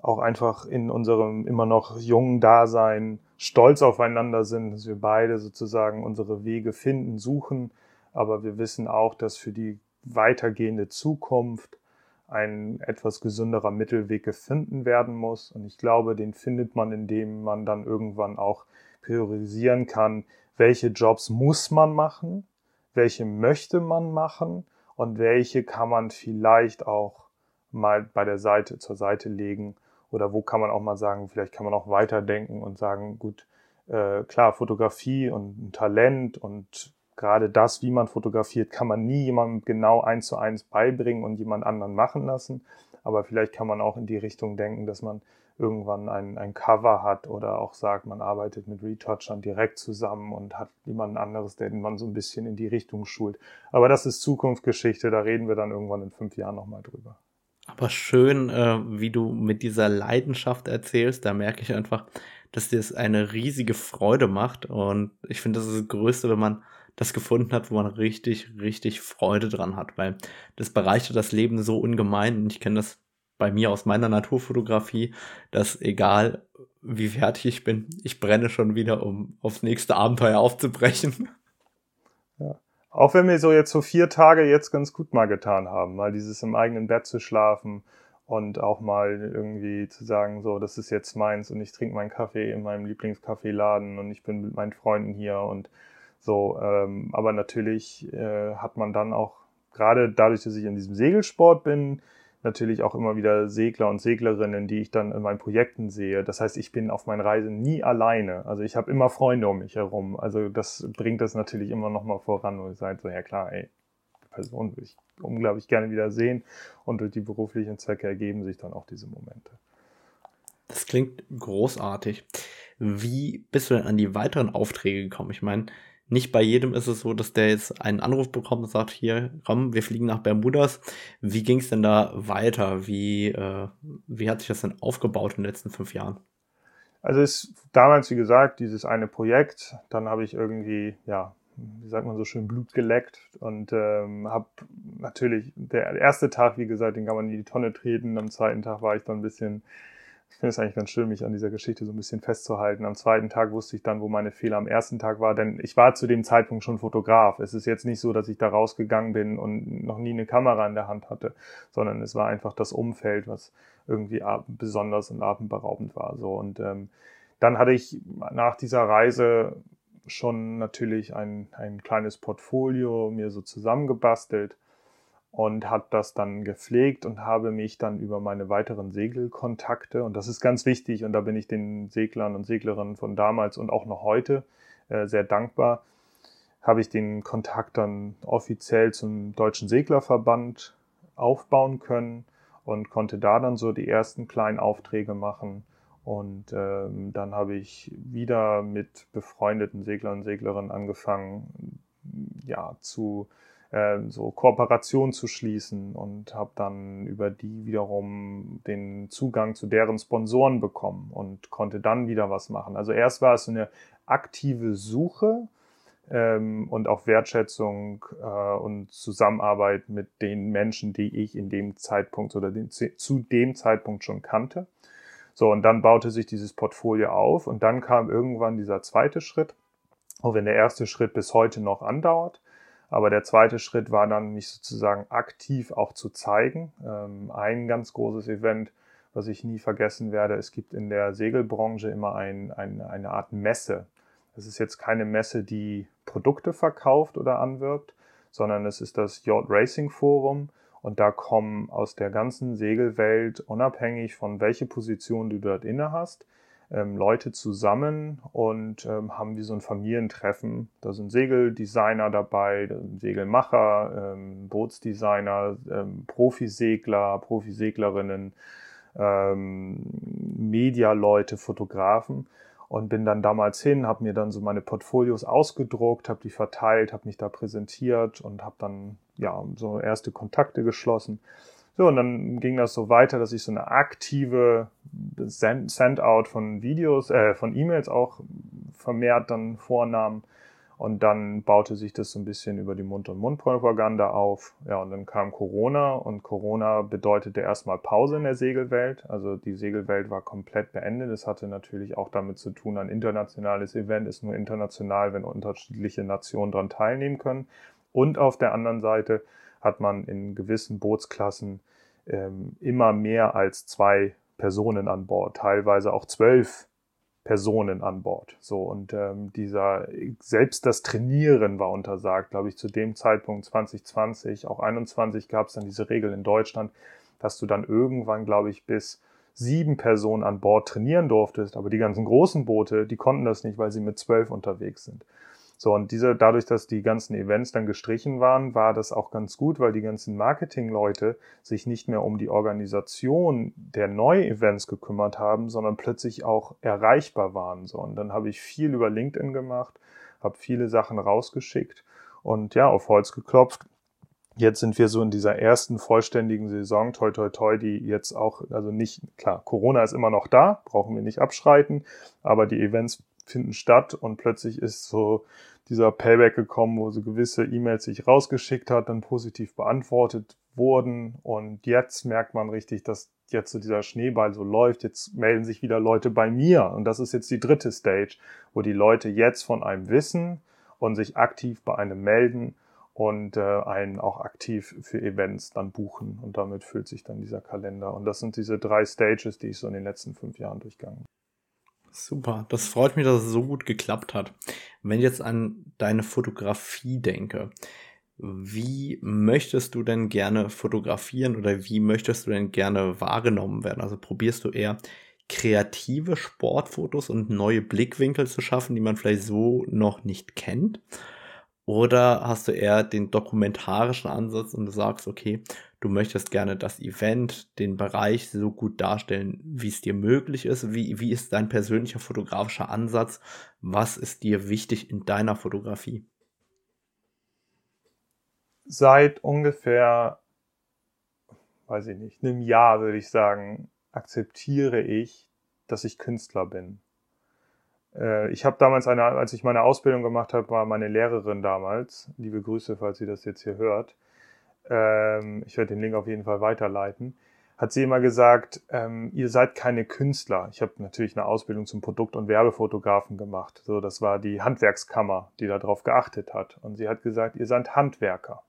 auch einfach in unserem immer noch jungen Dasein stolz aufeinander sind, dass wir beide sozusagen unsere Wege finden, suchen. Aber wir wissen auch, dass für die weitergehende Zukunft ein etwas gesünderer Mittelweg gefunden werden muss. Und ich glaube, den findet man, indem man dann irgendwann auch priorisieren kann, welche Jobs muss man machen, welche möchte man machen und welche kann man vielleicht auch mal bei der Seite zur Seite legen? Oder wo kann man auch mal sagen, vielleicht kann man auch weiterdenken und sagen, gut, äh, klar, Fotografie und ein Talent und gerade das, wie man fotografiert, kann man nie jemandem genau eins zu eins beibringen und jemand anderen machen lassen. Aber vielleicht kann man auch in die Richtung denken, dass man irgendwann ein, ein Cover hat oder auch sagt, man arbeitet mit Retouchern direkt zusammen und hat jemand anderes, den man so ein bisschen in die Richtung schult. Aber das ist Zukunftsgeschichte, da reden wir dann irgendwann in fünf Jahren nochmal drüber. Aber schön, äh, wie du mit dieser Leidenschaft erzählst. Da merke ich einfach, dass dir es eine riesige Freude macht. Und ich finde, das ist das Größte, wenn man das gefunden hat, wo man richtig, richtig Freude dran hat, weil das bereichert das Leben so ungemein. Und ich kenne das bei mir aus meiner Naturfotografie, dass egal wie fertig ich bin, ich brenne schon wieder, um aufs nächste Abenteuer aufzubrechen. Ja. Auch wenn wir so jetzt so vier Tage jetzt ganz gut mal getan haben, mal dieses im eigenen Bett zu schlafen und auch mal irgendwie zu sagen, so, das ist jetzt meins und ich trinke meinen Kaffee in meinem Lieblingskaffeeladen und ich bin mit meinen Freunden hier und so. Ähm, aber natürlich äh, hat man dann auch, gerade dadurch, dass ich in diesem Segelsport bin, natürlich auch immer wieder Segler und Seglerinnen, die ich dann in meinen Projekten sehe. Das heißt, ich bin auf meinen Reisen nie alleine. Also ich habe immer Freunde um mich herum. Also das bringt das natürlich immer noch mal voran, ich sage so, ja klar, ey, die Person will ich unglaublich gerne wieder sehen und durch die beruflichen Zwecke ergeben sich dann auch diese Momente. Das klingt großartig. Wie bist du denn an die weiteren Aufträge gekommen? Ich meine, nicht bei jedem ist es so, dass der jetzt einen Anruf bekommt und sagt, hier, komm, wir fliegen nach Bermudas. Wie ging es denn da weiter? Wie, äh, wie hat sich das denn aufgebaut in den letzten fünf Jahren? Also ist damals, wie gesagt, dieses eine Projekt. Dann habe ich irgendwie, ja, wie sagt man so schön, Blut geleckt und ähm, habe natürlich, der erste Tag, wie gesagt, den kann man in die Tonne treten. Am zweiten Tag war ich dann ein bisschen ich finde es eigentlich ganz schön, mich an dieser Geschichte so ein bisschen festzuhalten. Am zweiten Tag wusste ich dann, wo meine Fehler am ersten Tag war, denn ich war zu dem Zeitpunkt schon Fotograf. Es ist jetzt nicht so, dass ich da rausgegangen bin und noch nie eine Kamera in der Hand hatte, sondern es war einfach das Umfeld, was irgendwie besonders und atemberaubend war. So und ähm, dann hatte ich nach dieser Reise schon natürlich ein, ein kleines Portfolio mir so zusammengebastelt und hat das dann gepflegt und habe mich dann über meine weiteren Segelkontakte, und das ist ganz wichtig, und da bin ich den Seglern und Seglerinnen von damals und auch noch heute äh, sehr dankbar, habe ich den Kontakt dann offiziell zum Deutschen Seglerverband aufbauen können und konnte da dann so die ersten kleinen Aufträge machen. Und ähm, dann habe ich wieder mit befreundeten Seglern und Seglerinnen angefangen, ja, zu ähm, so Kooperation zu schließen und habe dann über die wiederum den Zugang zu deren Sponsoren bekommen und konnte dann wieder was machen. Also erst war es eine aktive Suche ähm, und auch Wertschätzung äh, und Zusammenarbeit mit den Menschen, die ich in dem Zeitpunkt oder den, zu dem Zeitpunkt schon kannte. So, und dann baute sich dieses Portfolio auf und dann kam irgendwann dieser zweite Schritt, auch wenn der erste Schritt bis heute noch andauert. Aber der zweite Schritt war dann, mich sozusagen aktiv auch zu zeigen. Ähm, ein ganz großes Event, was ich nie vergessen werde, es gibt in der Segelbranche immer ein, ein, eine Art Messe. Es ist jetzt keine Messe, die Produkte verkauft oder anwirbt, sondern es ist das Yacht Racing Forum und da kommen aus der ganzen Segelwelt, unabhängig von welche Position du dort inne hast, ähm, Leute zusammen und ähm, haben wie so ein Familientreffen. Da sind Segeldesigner dabei, Segelmacher, ähm, Bootsdesigner, ähm, Profisegler, Profiseglerinnen, ähm, Medialeute, Fotografen und bin dann damals hin, habe mir dann so meine Portfolios ausgedruckt, habe die verteilt, habe mich da präsentiert und habe dann ja so erste Kontakte geschlossen. So, und dann ging das so weiter, dass ich so eine aktive Send-out von Videos, äh, von E-Mails auch vermehrt dann vornahm. Und dann baute sich das so ein bisschen über die Mund- und Mundpropaganda auf. Ja, und dann kam Corona und Corona bedeutete erstmal Pause in der Segelwelt. Also die Segelwelt war komplett beendet. Das hatte natürlich auch damit zu tun, ein internationales Event ist nur international, wenn unterschiedliche Nationen daran teilnehmen können. Und auf der anderen Seite hat man in gewissen Bootsklassen ähm, immer mehr als zwei Personen an Bord, teilweise auch zwölf Personen an Bord. So und ähm, dieser selbst das Trainieren war untersagt, glaube ich, zu dem Zeitpunkt 2020, auch 21 gab es dann diese Regel in Deutschland, dass du dann irgendwann, glaube ich, bis sieben Personen an Bord trainieren durftest, aber die ganzen großen Boote, die konnten das nicht, weil sie mit zwölf unterwegs sind. So, und diese, dadurch, dass die ganzen Events dann gestrichen waren, war das auch ganz gut, weil die ganzen Marketingleute sich nicht mehr um die Organisation der Neu-Events gekümmert haben, sondern plötzlich auch erreichbar waren. So, und dann habe ich viel über LinkedIn gemacht, habe viele Sachen rausgeschickt und ja, auf Holz geklopft. Jetzt sind wir so in dieser ersten vollständigen Saison, toi toi toi, die jetzt auch, also nicht, klar, Corona ist immer noch da, brauchen wir nicht abschreiten, aber die Events finden statt und plötzlich ist so dieser Payback gekommen, wo so gewisse E-Mails sich rausgeschickt hat, dann positiv beantwortet wurden. Und jetzt merkt man richtig, dass jetzt so dieser Schneeball so läuft, jetzt melden sich wieder Leute bei mir. Und das ist jetzt die dritte Stage, wo die Leute jetzt von einem wissen und sich aktiv bei einem melden und äh, einen auch aktiv für Events dann buchen. Und damit füllt sich dann dieser Kalender. Und das sind diese drei Stages, die ich so in den letzten fünf Jahren durchgegangen bin. Super, das freut mich, dass es so gut geklappt hat. Wenn ich jetzt an deine Fotografie denke, wie möchtest du denn gerne fotografieren oder wie möchtest du denn gerne wahrgenommen werden? Also probierst du eher kreative Sportfotos und neue Blickwinkel zu schaffen, die man vielleicht so noch nicht kennt? Oder hast du eher den dokumentarischen Ansatz und du sagst, okay, du möchtest gerne das Event, den Bereich so gut darstellen, wie es dir möglich ist? Wie, wie ist dein persönlicher fotografischer Ansatz? Was ist dir wichtig in deiner Fotografie? Seit ungefähr, weiß ich nicht, einem Jahr würde ich sagen, akzeptiere ich, dass ich Künstler bin. Äh, ich habe damals eine, als ich meine Ausbildung gemacht habe, war meine Lehrerin damals, liebe Grüße, falls sie das jetzt hier hört, ähm, ich werde den Link auf jeden Fall weiterleiten, hat sie immer gesagt, ähm, ihr seid keine Künstler. Ich habe natürlich eine Ausbildung zum Produkt- und Werbefotografen gemacht. So, das war die Handwerkskammer, die darauf geachtet hat. Und sie hat gesagt, ihr seid Handwerker.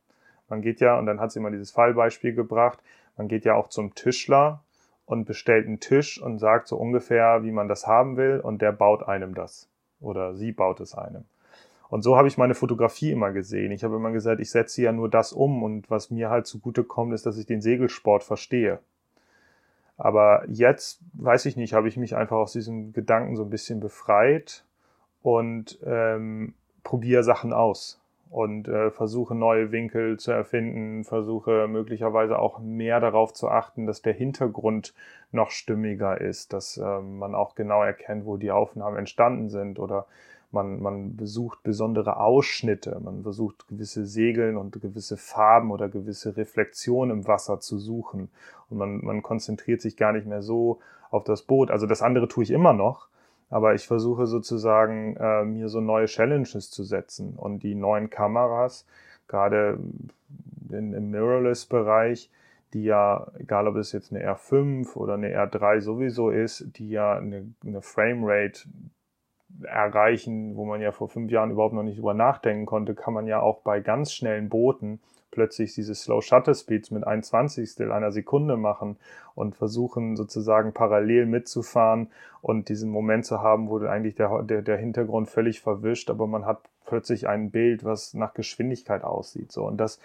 Man geht ja, und dann hat sie immer dieses Fallbeispiel gebracht, man geht ja auch zum Tischler und bestellt einen Tisch und sagt so ungefähr, wie man das haben will und der baut einem das oder sie baut es einem. Und so habe ich meine Fotografie immer gesehen. Ich habe immer gesagt, ich setze ja nur das um und was mir halt zugute kommt, ist, dass ich den Segelsport verstehe. Aber jetzt, weiß ich nicht, habe ich mich einfach aus diesem Gedanken so ein bisschen befreit und ähm, probiere Sachen aus und äh, versuche neue Winkel zu erfinden, versuche möglicherweise auch mehr darauf zu achten, dass der Hintergrund noch stimmiger ist, dass äh, man auch genau erkennt, wo die Aufnahmen entstanden sind oder man, man besucht besondere Ausschnitte, man versucht gewisse Segeln und gewisse Farben oder gewisse Reflexionen im Wasser zu suchen und man, man konzentriert sich gar nicht mehr so auf das Boot. Also das andere tue ich immer noch, Aber ich versuche sozusagen, äh, mir so neue Challenges zu setzen. Und die neuen Kameras, gerade in, im Mirrorless-Bereich, die ja, egal ob es jetzt eine R5 oder eine R3 sowieso ist, die ja eine, eine Framerate erreichen, wo man ja vor fünf Jahren überhaupt noch nicht drüber nachdenken konnte, kann man ja auch bei ganz schnellen Booten plötzlich diese Slow Shutter Speeds mit ein Zwanzigstel einer Sekunde machen und versuchen sozusagen parallel mitzufahren und diesen Moment zu haben, wo eigentlich der, der, der Hintergrund völlig verwischt, aber man hat plötzlich ein Bild, was nach Geschwindigkeit aussieht. So und das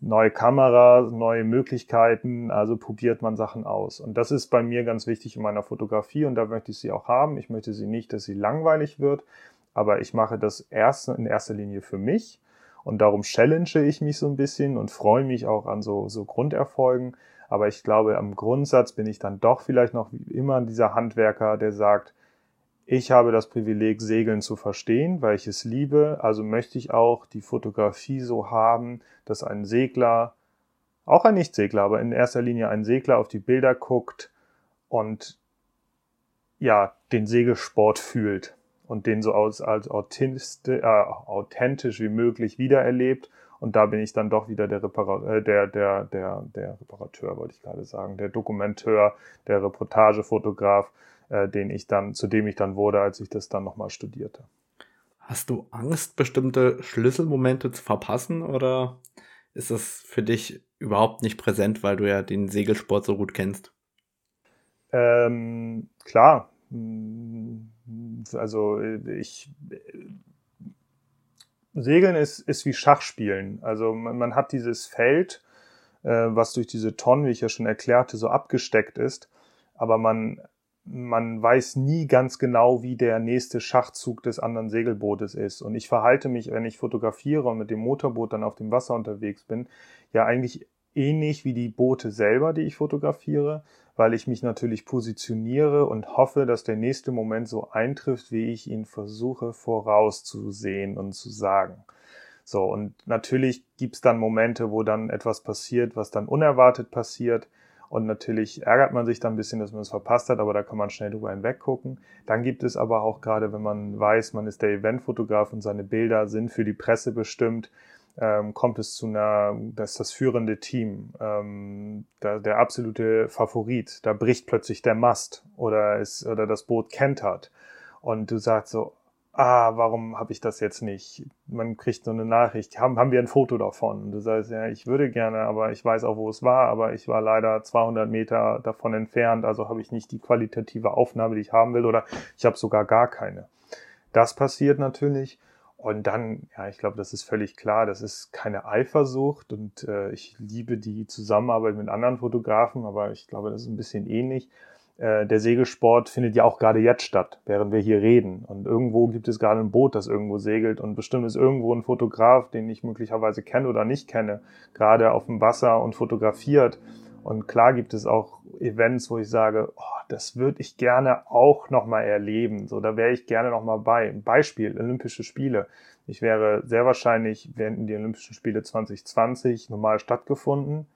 neue Kamera, neue Möglichkeiten, also probiert man Sachen aus. Und das ist bei mir ganz wichtig in meiner Fotografie und da möchte ich sie auch haben. Ich möchte sie nicht, dass sie langweilig wird, aber ich mache das erst in erster Linie für mich und darum challenge ich mich so ein bisschen und freue mich auch an so, so Grunderfolgen. Aber ich glaube, am Grundsatz bin ich dann doch vielleicht noch immer dieser Handwerker, der sagt, ich habe das Privileg, Segeln zu verstehen, weil ich es liebe. Also möchte ich auch die Fotografie so haben, dass ein Segler, auch ein Nichtsegler, aber in erster Linie ein Segler auf die Bilder guckt und ja, den Segelsport fühlt und den so als, als authentisch, äh, authentisch wie möglich wiedererlebt. Und da bin ich dann doch wieder der, Repara äh, der, der, der, der Reparateur, wollte ich gerade sagen, der Dokumenteur, der Reportagefotograf, äh, den ich dann, zu dem ich dann wurde, als ich das dann nochmal studierte. Hast du Angst, bestimmte Schlüsselmomente zu verpassen oder ist das für dich überhaupt nicht präsent, weil du ja den Segelsport so gut kennst? Ähm, klar, also ich Segeln ist, ist wie Schachspielen. Also man, man hat dieses Feld, äh, was durch diese Tonnen, wie ich ja schon erklärte, so abgesteckt ist, aber man, man weiß nie ganz genau, wie der nächste Schachzug des anderen Segelbootes ist. Und ich verhalte mich, wenn ich fotografiere und mit dem Motorboot dann auf dem Wasser unterwegs bin, ja eigentlich ähnlich wie die Boote selber, die ich fotografiere, weil ich mich natürlich positioniere und hoffe, dass der nächste Moment so eintrifft, wie ich ihn versuche vorauszusehen und zu sagen. So, und natürlich gibt's dann Momente, wo dann etwas passiert, was dann unerwartet passiert. Und natürlich ärgert man sich dann ein bisschen, dass man es verpasst hat, aber da kann man schnell drüber hinweggucken. Dann gibt es aber auch gerade, wenn man weiß, man ist der Eventfotograf und seine Bilder sind für die Presse bestimmt, ähm, kommt es zu einer, das ist das führende Team, ähm, der, der absolute Favorit. Da bricht plötzlich der Mast oder ist oder das Boot kentert und du sagst so, ah, warum habe ich das jetzt nicht? Man kriegt so eine Nachricht, haben, haben wir ein Foto davon? Und du sagst, ja, ich würde gerne, aber ich weiß auch, wo es war, aber ich war leider 200 Meter davon entfernt, also habe ich nicht die qualitative Aufnahme, die ich haben will, oder ich habe sogar gar keine. Das passiert natürlich. Und dann, ja, ich glaube, das ist völlig klar, das ist keine Eifersucht und äh, ich liebe die Zusammenarbeit mit anderen Fotografen, aber ich glaube, das ist ein bisschen ähnlich. Äh, der Segelsport findet ja auch gerade jetzt statt, während wir hier reden. Und irgendwo gibt es gerade ein Boot, das irgendwo segelt und bestimmt ist irgendwo ein Fotograf, den ich möglicherweise kenne oder nicht kenne, gerade auf dem Wasser und fotografiert. Und klar gibt es auch Events, wo ich sage, oh, das würde ich gerne auch nochmal erleben. So, da wäre ich gerne nochmal bei. Beispiel, Olympische Spiele. Ich wäre sehr wahrscheinlich, wären die Olympischen Spiele 2020 normal stattgefunden,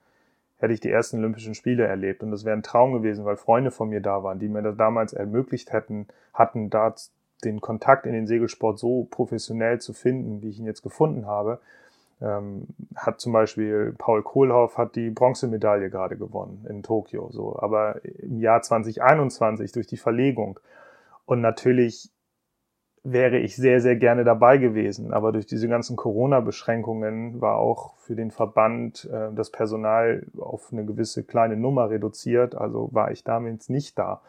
hätte ich die ersten Olympischen Spiele erlebt. Und das wäre ein Traum gewesen, weil Freunde von mir da waren, die mir das damals ermöglicht hätten, hatten, da den Kontakt in den Segelsport so professionell zu finden, wie ich ihn jetzt gefunden habe ähm, hat zum Beispiel Paul Kohlhoff hat die Bronzemedaille gerade gewonnen in Tokio, so. Aber im Jahr 2021 durch die Verlegung. Und natürlich wäre ich sehr, sehr gerne dabei gewesen. Aber durch diese ganzen Corona-Beschränkungen war auch für den Verband äh, das Personal auf eine gewisse kleine Nummer reduziert. Also war ich damit nicht da.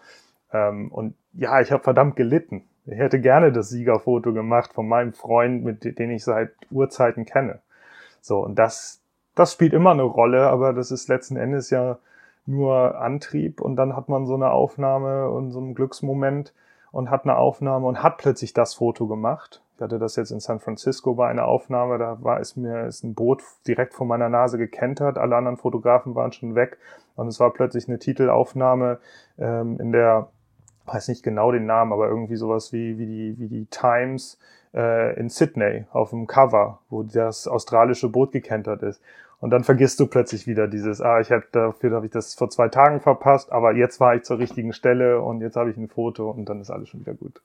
Ähm, und ja, ich habe verdammt gelitten. Ich hätte gerne das Siegerfoto gemacht von meinem Freund, mit dem ich seit Urzeiten kenne. So, und das, das spielt immer eine Rolle, aber das ist letzten Endes ja nur Antrieb und dann hat man so eine Aufnahme und so einen Glücksmoment und hat eine Aufnahme und hat plötzlich das Foto gemacht. Ich hatte das jetzt in San Francisco bei einer Aufnahme, da war es mir ist ein Boot direkt vor meiner Nase gekentert, alle anderen Fotografen waren schon weg und es war plötzlich eine Titelaufnahme ähm, in der weiß nicht genau den Namen, aber irgendwie sowas wie, wie, die, wie die Times äh, in Sydney auf dem Cover, wo das australische Boot gekentert ist. Und dann vergisst du plötzlich wieder dieses, ah, ich habe dafür habe ich das vor zwei Tagen verpasst, aber jetzt war ich zur richtigen Stelle und jetzt habe ich ein Foto und dann ist alles schon wieder gut.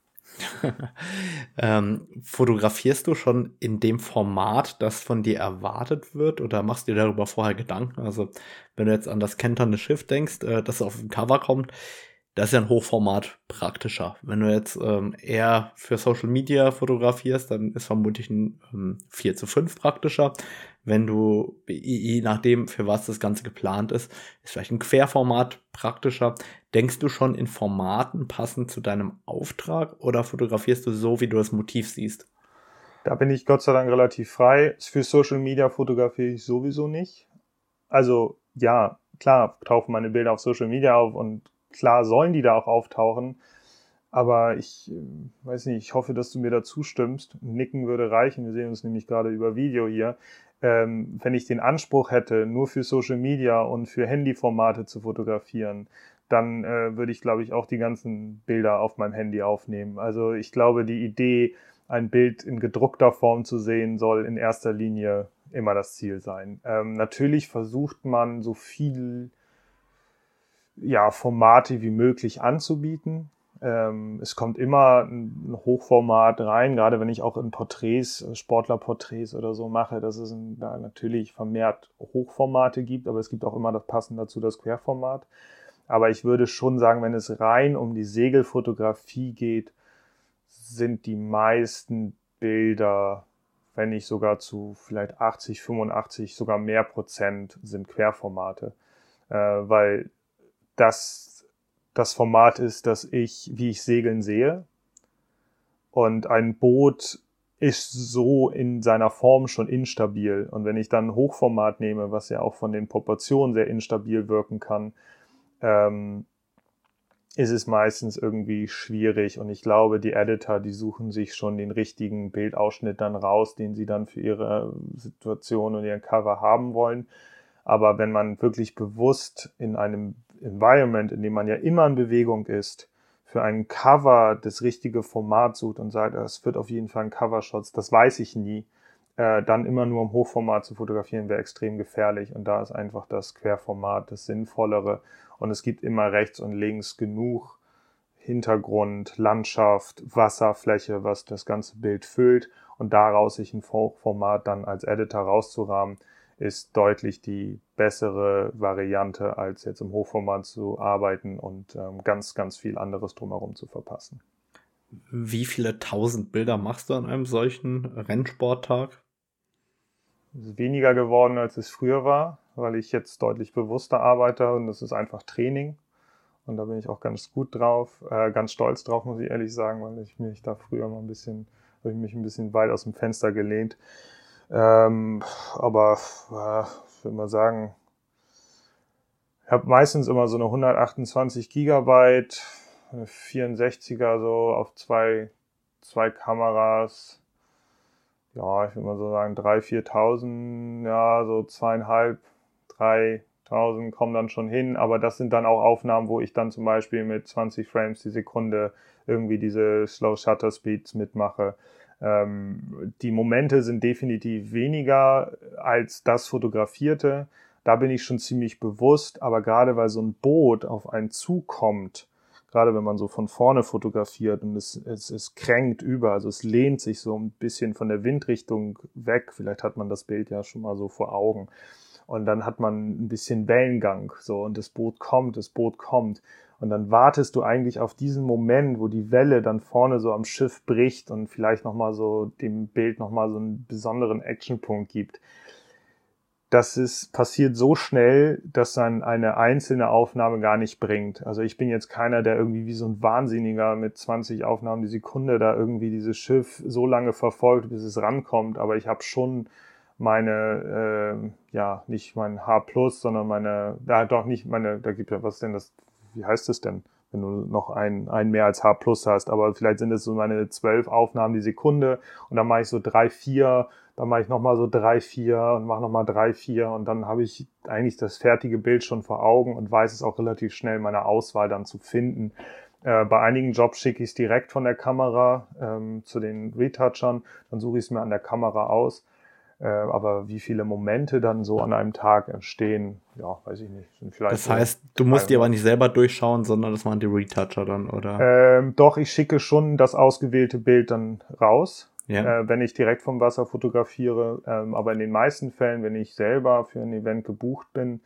[LAUGHS] ähm, fotografierst du schon in dem Format, das von dir erwartet wird, oder machst du dir darüber vorher Gedanken? Also, wenn du jetzt an das kenternde Schiff denkst, äh, das auf dem Cover kommt, das ist ja ein Hochformat praktischer. Wenn du jetzt ähm, eher für Social Media fotografierst, dann ist vermutlich ein ähm, 4 zu 5 praktischer. Wenn du, je nachdem, für was das Ganze geplant ist, ist vielleicht ein Querformat praktischer. Denkst du schon in Formaten passend zu deinem Auftrag oder fotografierst du so, wie du das Motiv siehst? Da bin ich Gott sei Dank relativ frei. Für Social Media fotografiere ich sowieso nicht. Also ja, klar, tauchen meine Bilder auf Social Media auf und klar sollen die da auch auftauchen. Aber ich äh, weiß nicht, ich hoffe, dass du mir da zustimmst. Nicken würde reichen. Wir sehen uns nämlich gerade über Video hier. Ähm, wenn ich den Anspruch hätte, nur für Social Media und für Handyformate zu fotografieren, dann äh, würde ich, glaube ich, auch die ganzen Bilder auf meinem Handy aufnehmen. Also ich glaube, die Idee, ein Bild in gedruckter Form zu sehen, soll in erster Linie immer das Ziel sein. Ähm, natürlich versucht man so viel ja, Formate wie möglich anzubieten. Ähm, es kommt immer ein Hochformat rein, gerade wenn ich auch in Porträts, Sportlerporträts oder so mache, dass es da natürlich vermehrt Hochformate gibt, aber es gibt auch immer das passend dazu das Querformat. Aber ich würde schon sagen, wenn es rein um die Segelfotografie geht, sind die meisten Bilder, wenn nicht sogar zu vielleicht 80, 85, sogar mehr Prozent sind Querformate. Äh, weil das das Format ist, dass ich, wie ich Segeln sehe. Und ein Boot ist so in seiner Form schon instabil. Und wenn ich dann Hochformat nehme, was ja auch von den Proportionen sehr instabil wirken kann, ähm, ist es meistens irgendwie schwierig. Und ich glaube, die Editor, die suchen sich schon den richtigen Bildausschnitt dann raus, den sie dann für ihre Situation und ihren Cover haben wollen. Aber wenn man wirklich bewusst in einem Environment, in dem man ja immer in Bewegung ist, für ein Cover das richtige Format sucht und sagt, es wird auf jeden Fall ein Covershot, das weiß ich nie, äh, dann immer nur im Hochformat zu fotografieren, wäre extrem gefährlich. Und da ist einfach das Querformat das Sinnvollere. Und es gibt immer rechts und links genug Hintergrund, Landschaft, Wasserfläche, was das ganze Bild füllt. Und daraus sich ein Hochformat dann als Editor rauszurahmen, ist deutlich die bessere Variante, als jetzt im Hochformat zu arbeiten und ähm, ganz, ganz viel anderes drumherum zu verpassen. Wie viele tausend Bilder machst du an einem solchen Rennsporttag? Es ist weniger geworden, als es früher war, weil ich jetzt deutlich bewusster arbeite und das ist einfach Training. Und da bin ich auch ganz gut drauf, äh, ganz stolz drauf, muss ich ehrlich sagen, weil ich mich da früher mal ein bisschen, habe ich mich ein bisschen weit aus dem Fenster gelehnt. Ähm, aber äh, ich würde mal sagen, ich habe meistens immer so eine 128 Gigabyte, eine 64er so auf zwei, zwei Kameras. Ja, ich würde mal so sagen, 3.000, 4.000, ja, so zweieinhalb, 3.000 kommen dann schon hin. Aber das sind dann auch Aufnahmen, wo ich dann zum Beispiel mit 20 Frames die Sekunde irgendwie diese Slow Shutter Speeds mitmache. Ähm, die Momente sind definitiv weniger als das Fotografierte. Da bin ich schon ziemlich bewusst, aber gerade weil so ein Boot auf einen zukommt, gerade wenn man so von vorne fotografiert und es, es, es kränkt über, also es lehnt sich so ein bisschen von der Windrichtung weg. Vielleicht hat man das Bild ja schon mal so vor Augen. Und dann hat man ein bisschen Wellengang, so, und das Boot kommt, das Boot kommt. Und dann wartest du eigentlich auf diesen Moment, wo die Welle dann vorne so am Schiff bricht und vielleicht nochmal so dem Bild nochmal so einen besonderen Actionpunkt gibt. Das ist passiert so schnell, dass dann eine einzelne Aufnahme gar nicht bringt. Also ich bin jetzt keiner, der irgendwie wie so ein Wahnsinniger mit 20 Aufnahmen die Sekunde da irgendwie dieses Schiff so lange verfolgt, bis es rankommt. Aber ich habe schon meine, äh, ja, nicht mein H+, sondern meine, ja doch nicht meine, da gibt ja, was denn das wie heißt es denn, wenn du noch ein, ein mehr als H plus hast, aber vielleicht sind es so meine zwölf Aufnahmen die Sekunde und dann mache ich so drei, vier, dann mache ich nochmal so drei, vier und mache nochmal drei, vier und dann habe ich eigentlich das fertige Bild schon vor Augen und weiß es auch relativ schnell, meine Auswahl dann zu finden. Äh, bei einigen Jobs schicke ich es direkt von der Kamera ähm, zu den Retouchern, dann suche ich es mir an der Kamera aus. Äh, aber wie viele Momente dann so an einem Tag entstehen, ja, weiß ich nicht. Das heißt, du musst die aber nicht selber durchschauen, sondern das waren die Retoucher dann, oder? Ähm, doch, ich schicke schon das ausgewählte Bild dann raus, ja. äh, wenn ich direkt vom Wasser fotografiere. Ähm, aber in den meisten Fällen, wenn ich selber für ein Event gebucht bin,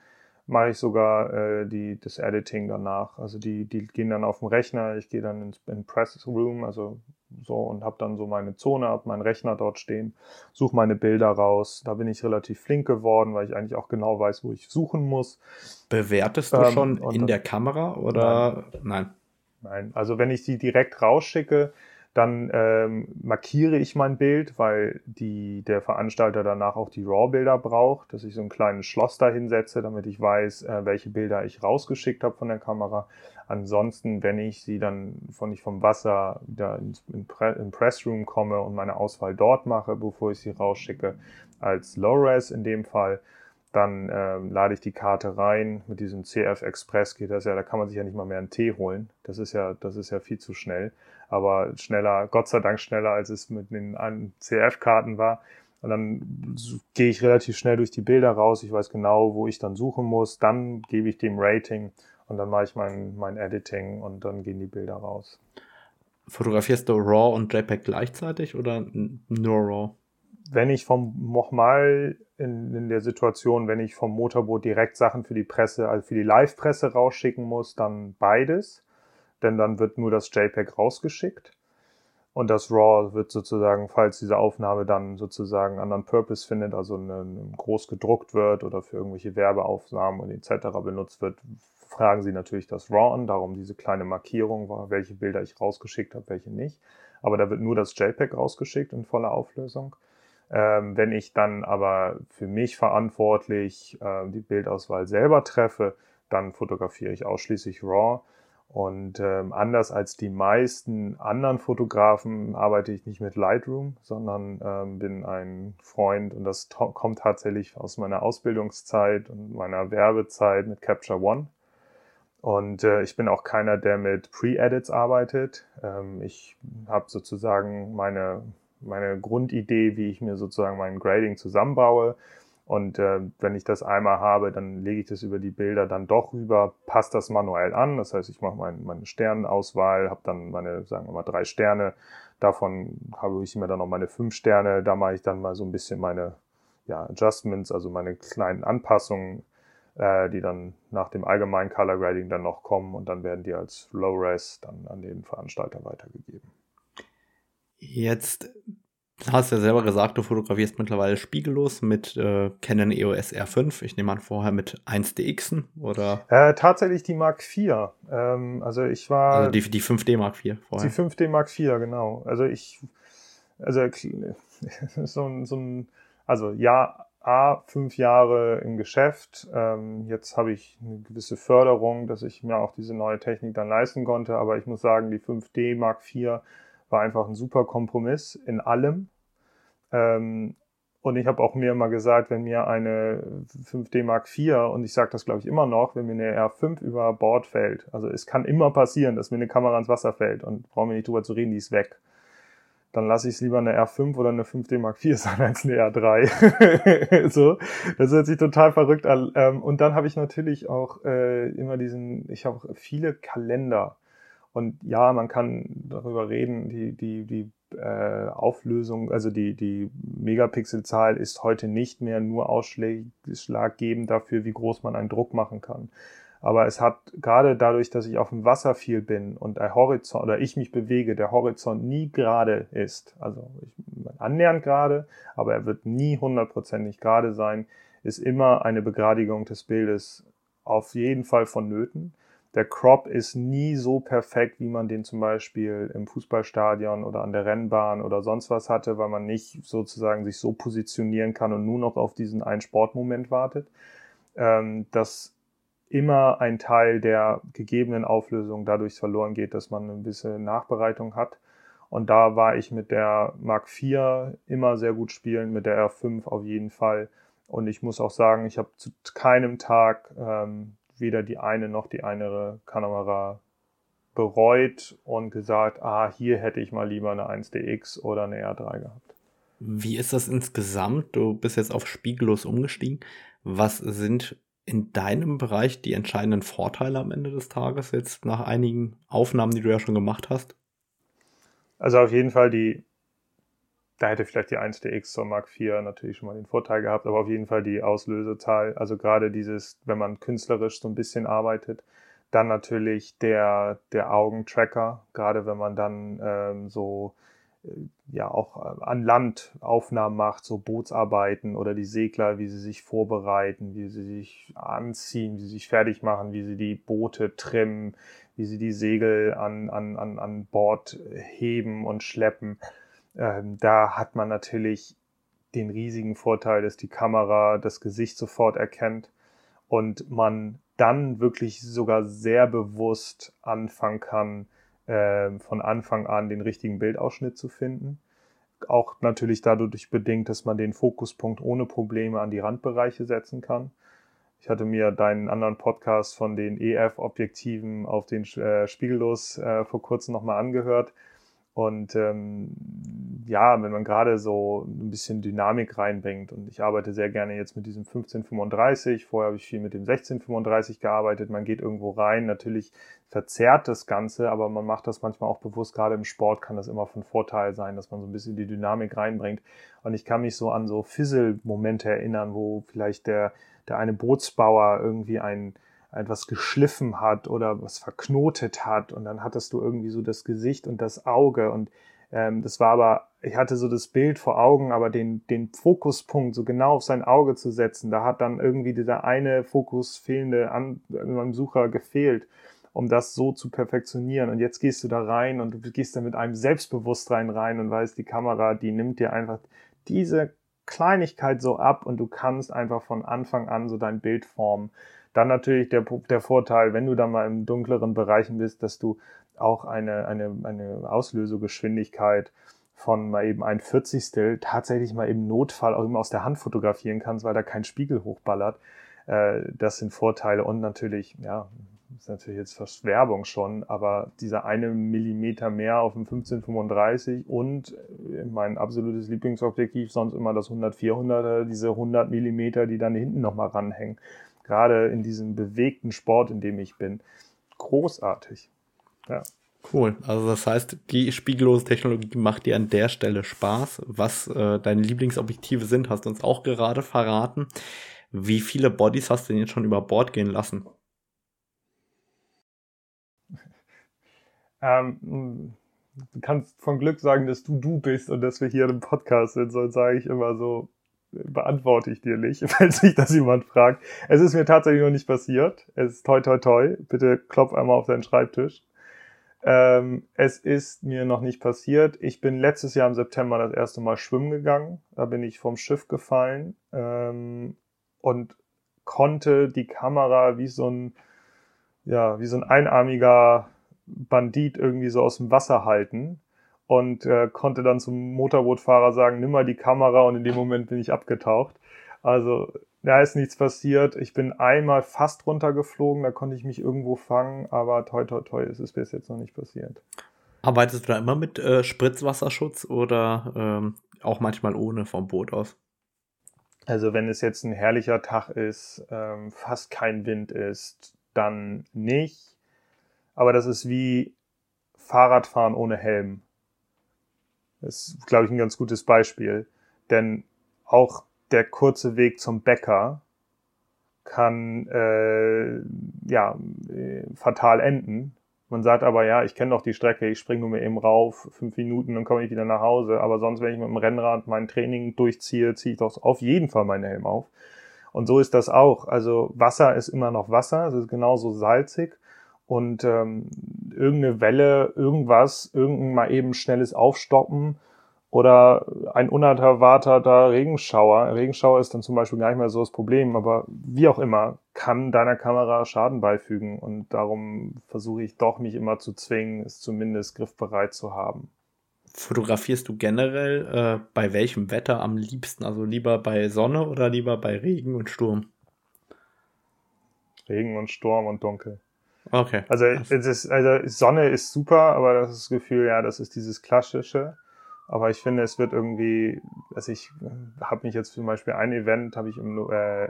mache ich sogar äh, die, das Editing danach. Also die, die gehen dann auf den Rechner, ich gehe dann ins in Press Room, also so und habe dann so meine Zone, habe meinen Rechner dort stehen, suche meine Bilder raus. Da bin ich relativ flink geworden, weil ich eigentlich auch genau weiß, wo ich suchen muss. Bewertest du ähm, schon in der Kamera oder nein? Nein, nein. also wenn ich die direkt rausschicke, dann ähm, markiere ich mein Bild, weil die, der Veranstalter danach auch die RAW-Bilder braucht, dass ich so ein kleines Schloss da hinsetze, damit ich weiß, äh, welche Bilder ich rausgeschickt habe von der Kamera. Ansonsten, wenn ich sie dann von ich vom Wasser wieder ins, in Pre im Pressroom komme und meine Auswahl dort mache, bevor ich sie rausschicke, als Low-Res in dem Fall, dann ähm, lade ich die Karte rein. Mit diesem CF Express geht das ja, da kann man sich ja nicht mal mehr einen Tee holen. Das ist ja, das ist ja viel zu schnell aber schneller, Gott sei Dank schneller, als es mit den CF-Karten war. Und dann gehe ich relativ schnell durch die Bilder raus. Ich weiß genau, wo ich dann suchen muss. Dann gebe ich dem Rating und dann mache ich mein, mein Editing und dann gehen die Bilder raus. Fotografierst du RAW und JPEG gleichzeitig oder nur RAW? Wenn ich vom nochmal in, in der Situation, wenn ich vom Motorboot direkt Sachen für die Presse, also für die Live-Presse rausschicken muss, dann beides denn dann wird nur das JPEG rausgeschickt und das RAW wird sozusagen, falls diese Aufnahme dann sozusagen anderen Purpose findet, also eine, groß gedruckt wird oder für irgendwelche Werbeaufnahmen und etc. benutzt wird, fragen Sie natürlich das RAW an, darum diese kleine Markierung war, welche Bilder ich rausgeschickt habe, welche nicht. Aber da wird nur das JPEG rausgeschickt in voller Auflösung. Ähm, wenn ich dann aber für mich verantwortlich äh, die Bildauswahl selber treffe, dann fotografiere ich ausschließlich RAW und ähm, anders als die meisten anderen Fotografen arbeite ich nicht mit Lightroom, sondern ähm, bin ein Freund und das kommt tatsächlich aus meiner Ausbildungszeit und meiner Werbezeit mit Capture One. Und äh, ich bin auch keiner, der mit Pre-Edits arbeitet. Ähm, ich habe sozusagen meine, meine Grundidee, wie ich mir sozusagen mein Grading zusammenbaue und äh, wenn ich das einmal habe, dann lege ich das über die Bilder dann doch rüber, passe das manuell an. Das heißt, ich mache mein, meine Sternenauswahl, habe dann meine, sagen wir mal, drei Sterne. Davon habe ich mir dann noch meine fünf Sterne. Da mache ich dann mal so ein bisschen meine ja, Adjustments, also meine kleinen Anpassungen, äh, die dann nach dem allgemeinen Color Grading dann noch kommen und dann werden die als Low-Res dann an den Veranstalter weitergegeben. Jetzt Du hast ja selber gesagt, du fotografierst mittlerweile spiegellos mit äh, Canon EOS R5. Ich nehme an, vorher mit 1DXen oder? Äh, tatsächlich die Mark IV. Ähm, also ich war. Also die, die 5D Mark IV vorher. Die 5D Mark IV, genau. Also ich, also [LAUGHS] so ein, so ein also ja, A, fünf Jahre im Geschäft. Ähm, jetzt habe ich eine gewisse Förderung, dass ich mir auch diese neue Technik dann leisten konnte. Aber ich muss sagen, die 5D Mark IV war einfach ein super Kompromiss in allem. Ähm, und ich habe auch mir immer gesagt, wenn mir eine 5D Mark IV, und ich sage das glaube ich immer noch, wenn mir eine R5 über Bord fällt, also es kann immer passieren, dass mir eine Kamera ins Wasser fällt und brauchen wir nicht drüber zu reden, die ist weg. Dann lasse ich es lieber eine R5 oder eine 5D Mark IV [LAUGHS] sein als eine R3. [LAUGHS] so, das hört sich total verrückt an. Ähm, und dann habe ich natürlich auch äh, immer diesen, ich habe viele Kalender. Und ja, man kann darüber reden, die, die, die äh, Auflösung, also die, die Megapixelzahl ist heute nicht mehr nur ausschlaggebend dafür, wie groß man einen Druck machen kann. Aber es hat gerade dadurch, dass ich auf dem Wasser viel bin und der Horizont oder ich mich bewege, der Horizont nie gerade ist, also ich, annähernd gerade, aber er wird nie hundertprozentig gerade sein, ist immer eine Begradigung des Bildes auf jeden Fall vonnöten der Crop ist nie so perfekt, wie man den zum Beispiel im Fußballstadion oder an der Rennbahn oder sonst was hatte, weil man nicht sozusagen sich so positionieren kann und nur noch auf diesen einen Sportmoment wartet. Ähm, dass immer ein Teil der gegebenen Auflösung dadurch verloren geht, dass man ein bisschen Nachbereitung hat. Und da war ich mit der Mark IV immer sehr gut spielen, mit der R5 auf jeden Fall. Und ich muss auch sagen, ich habe zu keinem Tag ähm, weder die eine noch die andere Kamera bereut und gesagt, ah, hier hätte ich mal lieber eine 1DX oder eine R3 gehabt. Wie ist das insgesamt? Du bist jetzt auf spiegellos umgestiegen. Was sind in deinem Bereich die entscheidenden Vorteile am Ende des Tages jetzt nach einigen Aufnahmen, die du ja schon gemacht hast? Also auf jeden Fall die, da hätte vielleicht die 1DX zur Mark IV natürlich schon mal den Vorteil gehabt, aber auf jeden Fall die Auslösezahl. Also gerade dieses, wenn man künstlerisch so ein bisschen arbeitet, dann natürlich der, der Augentracker, gerade wenn man dann ähm, so äh, ja auch äh, an Land Aufnahmen macht, so Bootsarbeiten oder die Segler, wie sie sich vorbereiten, wie sie sich anziehen, wie sie sich fertig machen, wie sie die Boote trimmen, wie sie die Segel an, an, an, an Bord heben und schleppen. Ähm, da hat man natürlich den riesigen Vorteil, dass die Kamera das Gesicht sofort erkennt und man dann wirklich sogar sehr bewusst anfangen kann, äh, von Anfang an den richtigen Bildausschnitt zu finden. Auch natürlich dadurch bedingt, dass man den Fokuspunkt ohne Probleme an die Randbereiche setzen kann. Ich hatte mir deinen anderen Podcast von den EF-Objektiven auf den äh, Spiegellos äh, vor kurzem nochmal angehört. Und ähm, ja, wenn man gerade so ein bisschen Dynamik reinbringt und ich arbeite sehr gerne jetzt mit diesem 1535, vorher habe ich viel mit dem 1635 gearbeitet, man geht irgendwo rein, natürlich verzerrt das Ganze, aber man macht das manchmal auch bewusst, gerade im Sport kann das immer von Vorteil sein, dass man so ein bisschen die Dynamik reinbringt. Und ich kann mich so an so Fizzle-Momente erinnern, wo vielleicht der, der eine Bootsbauer irgendwie ein etwas geschliffen hat oder was verknotet hat und dann hattest du irgendwie so das Gesicht und das Auge und ähm, das war aber, ich hatte so das Bild vor Augen, aber den, den Fokuspunkt so genau auf sein Auge zu setzen, da hat dann irgendwie dieser eine Fokus fehlende an beim Sucher gefehlt, um das so zu perfektionieren. Und jetzt gehst du da rein und du gehst da mit einem Selbstbewusstsein rein und weißt, die Kamera, die nimmt dir einfach diese Kleinigkeit so ab und du kannst einfach von Anfang an so dein Bild formen. Dann natürlich der, der Vorteil, wenn du dann mal im dunkleren Bereichen bist, dass du auch eine, eine, eine Auslösegeschwindigkeit von mal eben ein Vierzigstel tatsächlich mal im Notfall auch immer aus der Hand fotografieren kannst, weil da kein Spiegel hochballert. Äh, das sind Vorteile und natürlich, ja, ist natürlich jetzt fast Werbung schon, aber dieser eine Millimeter mehr auf dem 1535 und äh, mein absolutes Lieblingsobjektiv sonst immer das 100-400er, diese 100 Millimeter, die dann hinten nochmal ranhängen gerade in diesem bewegten Sport, in dem ich bin, großartig. Ja. Cool. Also das heißt, die spiegellose Technologie macht dir an der Stelle Spaß. Was äh, deine Lieblingsobjektive sind, hast du uns auch gerade verraten. Wie viele Bodies hast du denn jetzt schon über Bord gehen lassen? [LAUGHS] Ähm, du kannst von Glück sagen, dass du du bist und dass wir hier im Podcast sind, sonst sage ich immer so, beantworte ich dir nicht, [LAUGHS] falls sich das jemand fragt. Es ist mir tatsächlich noch nicht passiert. Es ist toi toi toi. Bitte klopf einmal auf deinen Schreibtisch. Ähm, es ist mir noch nicht passiert. Ich bin letztes Jahr im September das erste Mal schwimmen gegangen. Da bin ich vom Schiff gefallen ähm, und konnte die Kamera wie so ein, ja, wie so ein einarmiger Bandit irgendwie so aus dem Wasser halten und äh, konnte dann zum Motorbootfahrer sagen, nimm mal die Kamera und in dem Moment bin ich abgetaucht. Also da ist nichts passiert. Ich bin einmal fast runtergeflogen, da konnte ich mich irgendwo fangen, aber toi toi toi ist es bis jetzt noch nicht passiert. Arbeitest du da immer mit äh, Spritzwasserschutz oder ähm, auch manchmal ohne vom Boot aus? Also wenn es jetzt ein herrlicher Tag ist, ähm, fast kein Wind ist, dann nicht. Aber das ist wie Fahrradfahren ohne Helm. Das ist, glaube ich, ein ganz gutes Beispiel. Denn auch der kurze Weg zum Bäcker kann äh, ja äh, fatal enden. Man sagt aber, ja, ich kenne doch die Strecke, ich springe nur mal eben rauf, fünf Minuten, dann komme ich wieder nach Hause. Aber sonst, wenn ich mit dem Rennrad mein Training durchziehe, ziehe ich doch auf jeden Fall meinen Helm auf. Und so ist das auch. Also Wasser ist immer noch Wasser, es ist genauso salzig und ähm, irgendeine Welle, irgendwas, irgendein mal eben schnelles Aufstoppen oder ein unerwarteter Regenschauer. Regenschauer ist dann zum Beispiel gar nicht mehr so das Problem, aber wie auch immer, kann deiner Kamera Schaden beifügen und darum versuche ich doch mich immer zu zwingen, es zumindest griffbereit zu haben. Fotografierst du generell äh, bei welchem Wetter am liebsten? Also lieber bei Sonne oder lieber bei Regen und Sturm? Regen und Sturm und Dunkel. Okay. Also, ist, also Sonne ist super, aber das ist das Gefühl, ja, das ist dieses klassische. Aber ich finde, es wird irgendwie, also ich habe mich jetzt zum Beispiel ein Event, habe ich im, äh,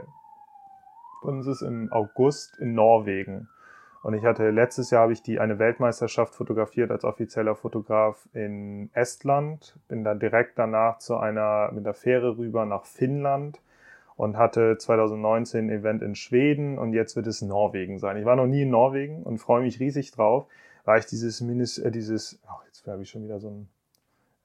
uns ist im August in Norwegen. Und ich hatte letztes Jahr habe ich die eine Weltmeisterschaft fotografiert als offizieller Fotograf in Estland. Bin dann direkt danach zu einer mit der Fähre rüber nach Finnland und hatte 2019 ein Event in Schweden und jetzt wird es Norwegen sein. Ich war noch nie in Norwegen und freue mich riesig drauf, weil ich dieses Minis, äh, dieses, ach, jetzt habe ich schon wieder so ein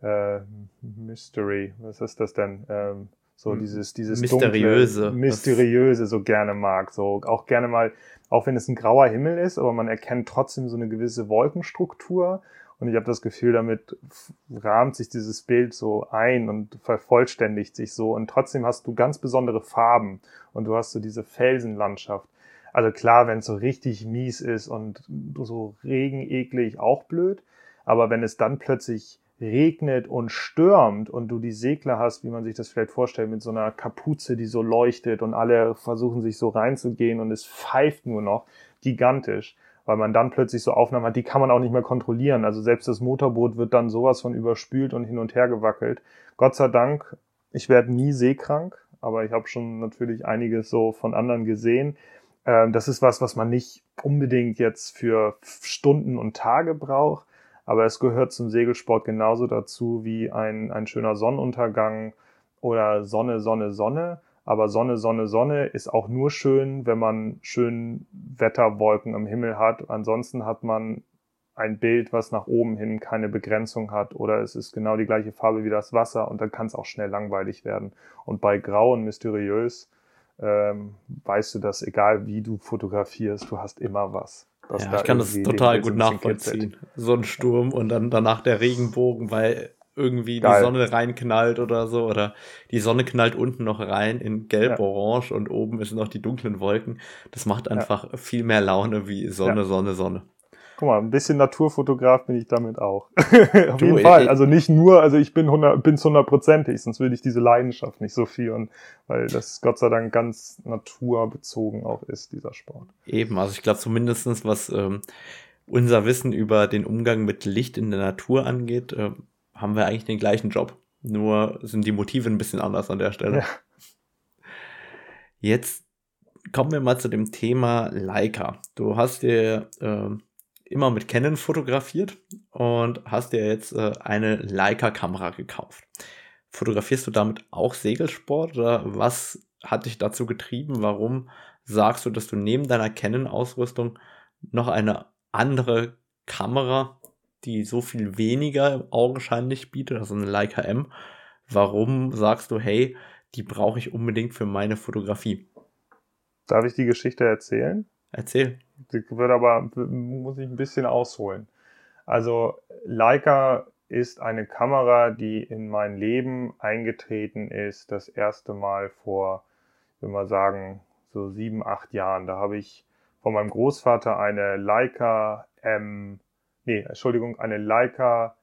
äh, Mystery, was ist das denn? Ähm, so dieses, dieses mysteriöse, dunkle, mysteriöse so gerne mag, so auch gerne mal, auch wenn es ein grauer Himmel ist, aber man erkennt trotzdem so eine gewisse Wolkenstruktur und ich habe das Gefühl, damit rahmt sich dieses Bild so ein und vervollständigt sich so. Und trotzdem hast du ganz besondere Farben und du hast so diese Felsenlandschaft. Also klar, wenn es so richtig mies ist und so regeneklig, auch blöd. Aber wenn es dann plötzlich regnet und stürmt und du die Segler hast, wie man sich das vielleicht vorstellt, mit so einer Kapuze, die so leuchtet und alle versuchen sich so reinzugehen und es pfeift nur noch, gigantisch weil man dann plötzlich so Aufnahmen hat, die kann man auch nicht mehr kontrollieren. Also selbst das Motorboot wird dann sowas von überspült und hin und her gewackelt. Gott sei Dank, ich werde nie seekrank, aber ich habe schon natürlich einiges so von anderen gesehen. Ähm, das ist was, was man nicht unbedingt jetzt für Stunden und Tage braucht, aber es gehört zum Segelsport genauso dazu wie ein, ein schöner Sonnenuntergang oder Sonne, Sonne, Sonne. Aber Sonne, Sonne, Sonne ist auch nur schön, wenn man schön Wetterwolken am Himmel hat. Ansonsten hat man ein Bild, was nach oben hin keine Begrenzung hat oder es ist genau die gleiche Farbe wie das Wasser und dann kann es auch schnell langweilig werden. Und bei Grau und mysteriös ähm, weißt du, dass egal wie du fotografierst, du hast immer was. Ja, ich kann das total gut nachvollziehen. So ein Sturm und dann danach der Regenbogen, weil irgendwie Geil. die Sonne reinknallt oder so. Oder die Sonne knallt unten noch rein in gelb-orange ja. und oben sind noch die dunklen Wolken. Das macht einfach ja. viel mehr Laune wie Sonne, ja. Sonne, Sonne. Guck mal, ein bisschen Naturfotograf bin ich damit auch. [LAUGHS] Auf du, jeden Fall. also nicht nur, also ich bin 100, bin's hundertprozentig, sonst würde ich diese Leidenschaft nicht so führen, weil das Gott sei Dank ganz naturbezogen auch ist, dieser Sport. Eben, also ich glaube zumindestens was ähm, unser Wissen über den Umgang mit Licht in der Natur angeht, äh, haben wir eigentlich den gleichen Job. Nur sind die Motive ein bisschen anders an der Stelle. Ja. Jetzt kommen wir mal zu dem Thema Leica. Du hast dir äh, immer mit Canon fotografiert und hast dir jetzt äh, eine Leica-Kamera gekauft. Fotografierst du damit auch Segelsport oder was hat dich dazu getrieben? Warum sagst du, dass du neben deiner Canon-Ausrüstung noch eine andere Kamera die so viel weniger augenscheinlich bietet, also eine Leica M, warum sagst du, hey, die brauche ich unbedingt für meine Fotografie? Darf ich die Geschichte erzählen? Erzähl. Die wird aber, muss ich ein bisschen ausholen. Also Leica ist eine Kamera, die in mein Leben eingetreten ist, das erste Mal vor, wenn wir sagen, so sieben, acht Jahren. Da habe ich von meinem Großvater eine Leica M nee, Entschuldigung, eine Leica,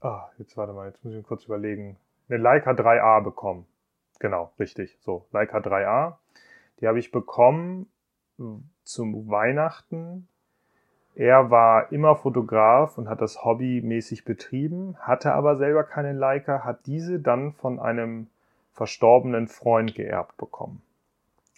ah, jetzt warte mal, jetzt muss ich mir kurz überlegen, eine Leica 3A bekommen. Genau, richtig, so, Leica 3A. Die habe ich bekommen zum Weihnachten. Er war immer Fotograf und hat das hobbymäßig betrieben, hatte aber selber keine Leica, hat diese dann von einem verstorbenen Freund geerbt bekommen.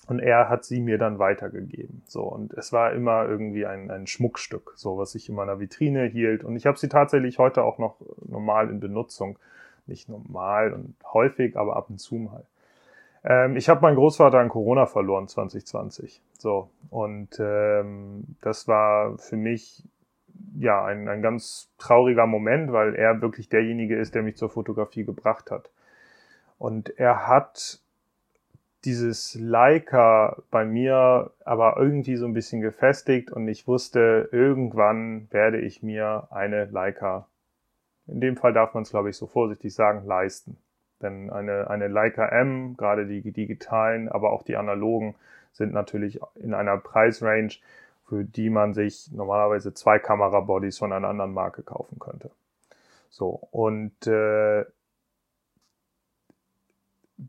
Und er hat sie mir dann weitergegeben. So, und es war immer irgendwie ein, ein Schmuckstück, so was ich in meiner Vitrine hielt. Und ich habe sie tatsächlich heute auch noch normal in Benutzung. Nicht normal und häufig, aber ab und zu mal. Ähm, ich habe meinen Großvater an Corona verloren 2020. So, und ähm, das war für mich ja ein, ein ganz trauriger Moment, weil er wirklich derjenige ist, der mich zur Fotografie gebracht hat. Und er hat dieses Leica bei mir aber irgendwie so ein bisschen gefestigt und ich wusste, irgendwann werde ich mir eine Leica, in dem Fall darf man es glaube ich so vorsichtig sagen, leisten. Denn eine, eine Leica M, gerade die digitalen, aber auch die analogen, sind natürlich in einer Preisrange, für die man sich normalerweise zwei Kamerabodies von einer anderen Marke kaufen könnte. So, und äh,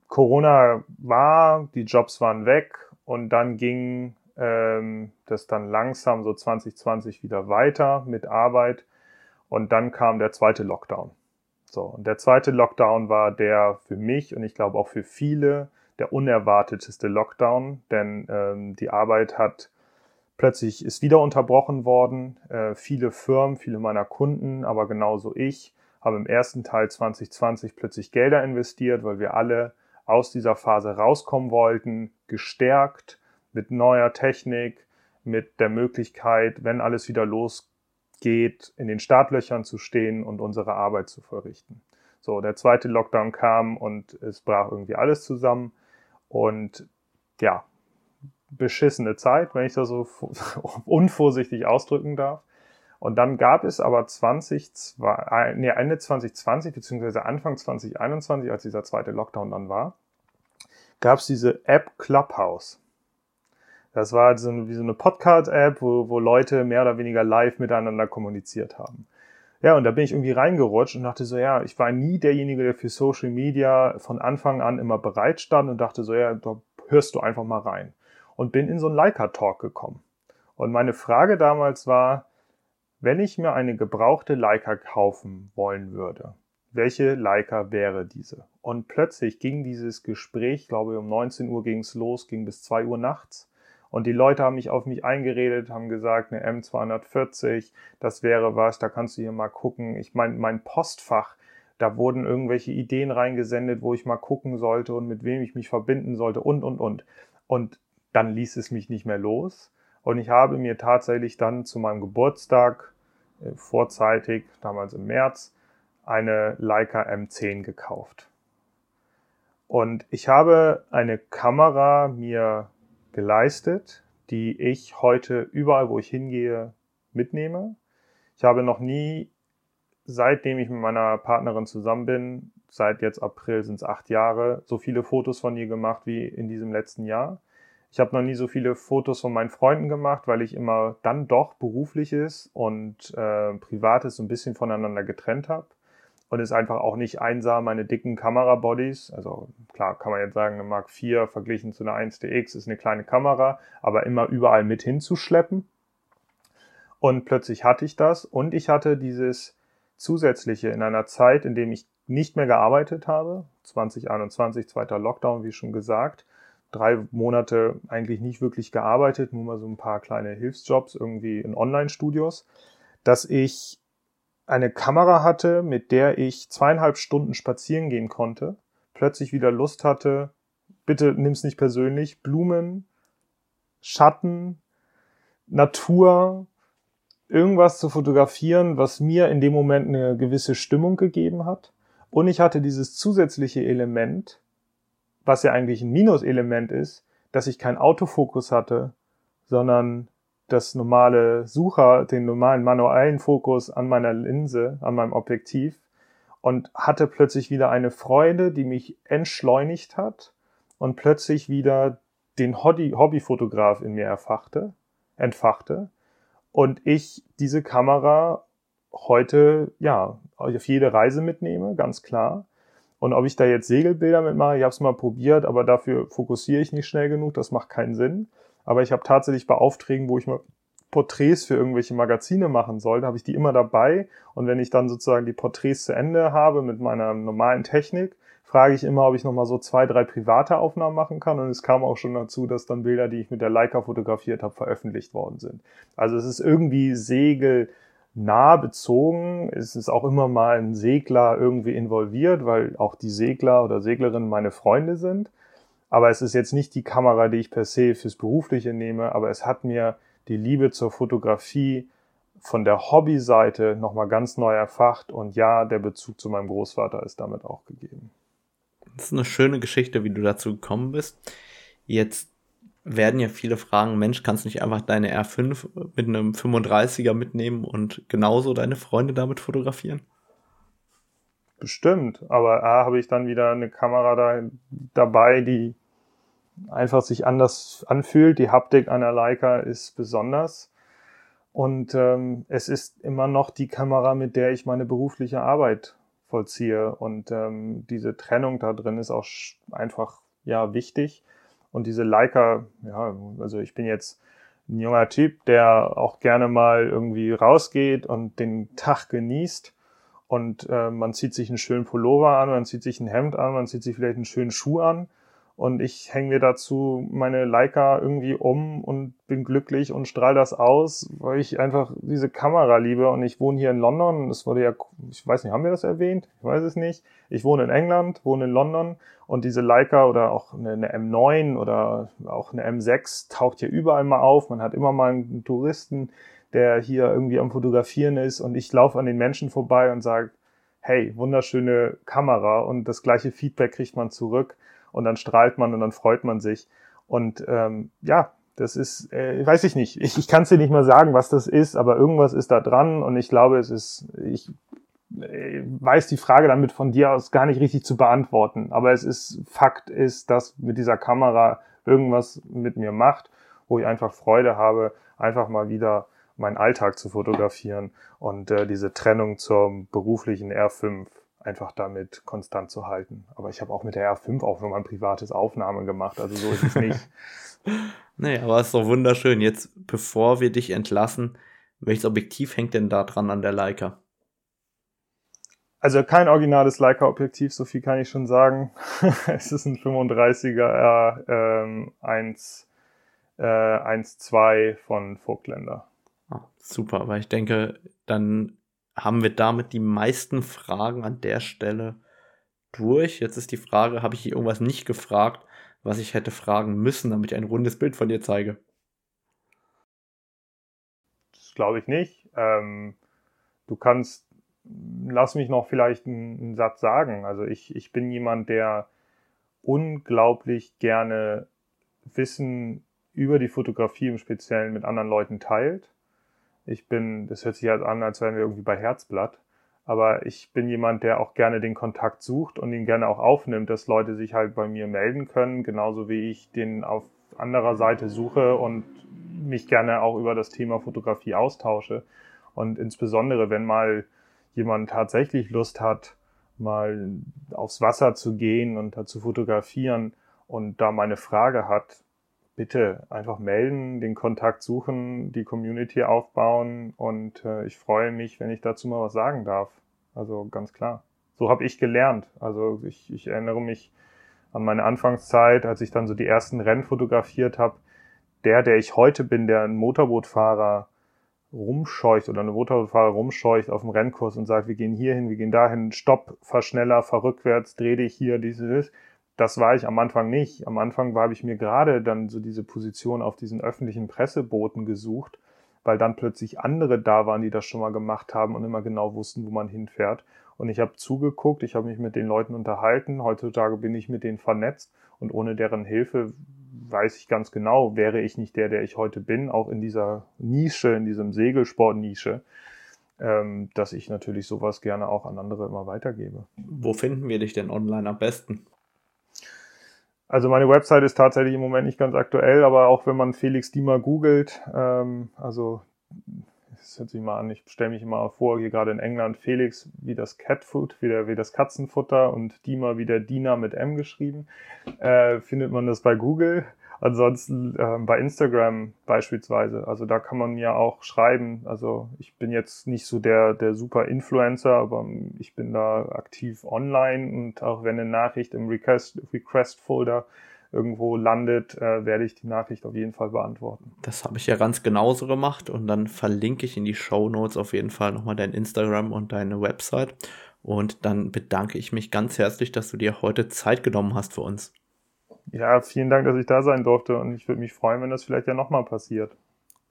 Corona war, die Jobs waren weg und dann ging ähm, das dann langsam so 2020 wieder weiter mit Arbeit. Und dann kam der zweite Lockdown. So, und der zweite Lockdown war der für mich und ich glaube auch für viele der unerwarteteste Lockdown, denn ähm, die Arbeit hat plötzlich ist wieder unterbrochen worden. Äh, viele Firmen, viele meiner Kunden, aber genauso ich, haben im ersten Teil 2020 plötzlich Gelder investiert, weil wir alle aus dieser Phase rauskommen wollten, gestärkt mit neuer Technik, mit der Möglichkeit, wenn alles wieder losgeht, in den Startlöchern zu stehen und unsere Arbeit zu verrichten. So, der zweite Lockdown kam und es brach irgendwie alles zusammen. Und ja, beschissene Zeit, wenn ich das so [LAUGHS] unvorsichtig ausdrücken darf. Und dann gab es aber 20, nee, Ende 2020 beziehungsweise Anfang 2021, als dieser zweite Lockdown dann war, gab es diese App Clubhouse. Das war so wie so eine Podcast-App, wo, wo Leute mehr oder weniger live miteinander kommuniziert haben. Ja, und da bin ich irgendwie reingerutscht und dachte so, ja, ich war nie derjenige, der für Social Media von Anfang an immer bereit stand und dachte so, ja, da hörst du einfach mal rein. Und bin in so einen Leica-Talk gekommen. Und meine Frage damals war, wenn ich mir eine gebrauchte Leica kaufen wollen würde, welche Leica wäre diese? Und plötzlich ging dieses Gespräch, glaube ich, um 19 Uhr ging es los, ging bis 2 Uhr nachts. Und die Leute haben mich auf mich eingeredet, haben gesagt, eine M240, das wäre was, da kannst du hier mal gucken. Ich meine, mein Postfach, da wurden irgendwelche Ideen reingesendet, wo ich mal gucken sollte und mit wem ich mich verbinden sollte und, und, und. Und dann ließ es mich nicht mehr los. Und ich habe mir tatsächlich dann zu meinem Geburtstag, vorzeitig, damals im März, eine Leica M10 gekauft. Und ich habe eine Kamera mir geleistet, die ich heute überall, wo ich hingehe, mitnehme. Ich habe noch nie, seitdem ich mit meiner Partnerin zusammen bin, seit jetzt April sind es acht Jahre, so viele Fotos von ihr gemacht wie in diesem letzten Jahr. Ich habe noch nie so viele Fotos von meinen Freunden gemacht, weil ich immer dann doch berufliches und äh, privates so ein bisschen voneinander getrennt habe und es einfach auch nicht einsah, meine dicken Kamerabodies. Also klar kann man jetzt sagen, eine Mark IV verglichen zu einer 1DX ist eine kleine Kamera, aber immer überall mit hinzuschleppen. Und plötzlich hatte ich das und ich hatte dieses zusätzliche in einer Zeit, in dem ich nicht mehr gearbeitet habe, 2021, zweiter Lockdown, wie schon gesagt, drei Monate eigentlich nicht wirklich gearbeitet, nur mal so ein paar kleine Hilfsjobs irgendwie in Online-Studios, dass ich eine Kamera hatte, mit der ich zweieinhalb Stunden spazieren gehen konnte, plötzlich wieder Lust hatte, bitte nimm's nicht persönlich, Blumen, Schatten, Natur, irgendwas zu fotografieren, was mir in dem Moment eine gewisse Stimmung gegeben hat. Und ich hatte dieses zusätzliche Element, was ja eigentlich ein Minuselement ist, dass ich keinen Autofokus hatte, sondern das normale Sucher, den normalen manuellen Fokus an meiner Linse, an meinem Objektiv und hatte plötzlich wieder eine Freude, die mich entschleunigt hat und plötzlich wieder den Hobby Hobbyfotograf in mir erfachte, entfachte und ich diese Kamera heute ja auf jede Reise mitnehme, ganz klar. Und ob ich da jetzt Segelbilder mitmache, ich habe es mal probiert, aber dafür fokussiere ich nicht schnell genug, das macht keinen Sinn. Aber ich habe tatsächlich bei Aufträgen, wo ich mal Porträts für irgendwelche Magazine machen sollte, habe ich die immer dabei. Und wenn ich dann sozusagen die Porträts zu Ende habe mit meiner normalen Technik, frage ich immer, ob ich nochmal so zwei, drei private Aufnahmen machen kann. Und es kam auch schon dazu, dass dann Bilder, die ich mit der Leica fotografiert habe, veröffentlicht worden sind. Also es ist irgendwie segelnah bezogen. Es ist auch immer mal ein Segler irgendwie involviert, weil auch die Segler oder Seglerinnen meine Freunde sind. Aber es ist jetzt nicht die Kamera, die ich per se fürs Berufliche nehme, aber es hat mir die Liebe zur Fotografie von der Hobbyseite nochmal ganz neu erfacht und ja, der Bezug zu meinem Großvater ist damit auch gegeben. Das ist eine schöne Geschichte, wie du dazu gekommen bist. Jetzt werden ja viele fragen, Mensch, kannst du nicht einfach deine R5 mit einem 35er mitnehmen und genauso deine Freunde damit fotografieren? Bestimmt, aber A, habe ich dann wieder eine Kamera da, dabei, die einfach sich anders anfühlt. Die Haptik einer Leica ist besonders. Und ähm, es ist immer noch die Kamera, mit der ich meine berufliche Arbeit vollziehe. Und ähm, diese Trennung da drin ist auch einfach ja wichtig. Und diese Leica, ja, also ich bin jetzt ein junger Typ, der auch gerne mal irgendwie rausgeht und den Tag genießt. Und äh, man zieht sich einen schönen Pullover an, man zieht sich ein Hemd an, man zieht sich vielleicht einen schönen Schuh an und ich hänge mir dazu meine Leica irgendwie um und bin glücklich und strahle das aus, weil ich einfach diese Kamera liebe und ich wohne hier in London. Das wurde ja, ich weiß nicht, haben wir das erwähnt? Ich weiß es nicht. Ich wohne in England, wohne in London und diese Leica oder auch eine, eine M9 oder auch eine M6 taucht hier überall mal auf. Man hat immer mal einen Touristen, der hier irgendwie am Fotografieren ist und ich laufe an den Menschen vorbei und sage, hey, wunderschöne Kamera und das gleiche Feedback kriegt man zurück und dann strahlt man und dann freut man sich. Und ähm, ja, das ist, äh, weiß ich nicht. Ich, ich kann es dir nicht mal sagen, was das ist, aber irgendwas ist da dran und ich glaube, es ist, ich äh, weiß die Frage damit von dir aus gar nicht richtig zu beantworten. Aber es ist, Fakt ist, dass mit dieser Kamera irgendwas mit mir macht, wo ich einfach Freude habe, einfach mal wieder meinen Alltag zu fotografieren und äh, diese Trennung zum beruflichen R5 einfach damit konstant zu halten. Aber ich habe auch mit der R5 auch nur mein privates Aufnahme gemacht, also so ist es nicht. [LAUGHS] nee, aber es ist doch wunderschön. Jetzt, bevor wir dich entlassen, welches Objektiv hängt denn da dran an der Leica? Also kein originales Leica-Objektiv, so viel kann ich schon sagen. [LAUGHS] es ist ein 35er R ähm, 1, äh, 1.2 von Vogtländer. Ah, super, weil ich denke, dann haben wir damit die meisten Fragen an der Stelle durch. Jetzt ist die Frage, habe ich hier irgendwas nicht gefragt, was ich hätte fragen müssen, damit ich ein rundes Bild von dir zeige? Das glaube ich nicht. Ähm, du kannst, lass mich noch vielleicht einen, einen Satz sagen. Also ich, ich bin jemand, der unglaublich gerne Wissen über die Fotografie im Speziellen mit anderen Leuten teilt. Ich bin, das hört sich halt an, als wären wir irgendwie bei Herzblatt. Aber ich bin jemand, der auch gerne den Kontakt sucht und ihn gerne auch aufnimmt, dass Leute sich halt bei mir melden können, genauso wie ich den auf anderer Seite suche und mich gerne auch über das Thema Fotografie austausche. Und insbesondere, wenn mal jemand tatsächlich Lust hat, mal aufs Wasser zu gehen und da zu fotografieren und da meine Frage hat, bitte einfach melden, den Kontakt suchen, die Community aufbauen und äh, ich freue mich, wenn ich dazu mal was sagen darf. Also ganz klar. So habe ich gelernt. Also ich, ich erinnere mich an meine Anfangszeit, als ich dann so die ersten Rennen fotografiert habe. Der, der ich heute bin, der ein Motorbootfahrer rumscheucht oder eine Motorbootfahrer rumscheucht auf dem Rennkurs und sagt, wir gehen hier hin, wir gehen dahin, stopp, fahr schneller, fahr rückwärts, dreh dich hier, dieses, das war ich am Anfang nicht. Am Anfang habe ich mir gerade dann so diese Position auf diesen öffentlichen Pressebooten gesucht, weil dann plötzlich andere da waren, die das schon mal gemacht haben und immer genau wussten, wo man hinfährt. Und ich habe zugeguckt, ich habe mich mit den Leuten unterhalten. Heutzutage bin ich mit denen vernetzt und ohne deren Hilfe weiß ich ganz genau, wäre ich nicht der, der ich heute bin, auch in dieser Nische, in diesem Segelsport-Nische, ähm, dass ich natürlich sowas gerne auch an andere immer weitergebe. Wo finden wir dich denn online am besten? Also meine Website ist tatsächlich im Moment nicht ganz aktuell, aber auch wenn man Felix Diemer googelt, ähm, also das hört sich mal an, ich stelle mich immer vor, hier gerade in England, Felix wie das Catfood, wie, wie das Katzenfutter und Diemer wie der Diener mit M geschrieben, äh, findet man das bei Google. Ansonsten äh, bei Instagram beispielsweise, also da kann man mir auch schreiben. Also ich bin jetzt nicht so der, der super Influencer, aber ich bin da aktiv online und auch wenn eine Nachricht im Request, Request Folder irgendwo landet, äh, werde ich die Nachricht auf jeden Fall beantworten. Das habe ich ja ganz genauso gemacht und dann verlinke ich in die Show Notes auf jeden Fall nochmal dein Instagram und deine Website. Und dann bedanke ich mich ganz herzlich, dass du dir heute Zeit genommen hast für uns. Ja, vielen Dank, dass ich da sein durfte und ich würde mich freuen, wenn das vielleicht ja nochmal passiert.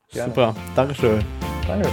Gerne. Super, Dankeschön. Danke.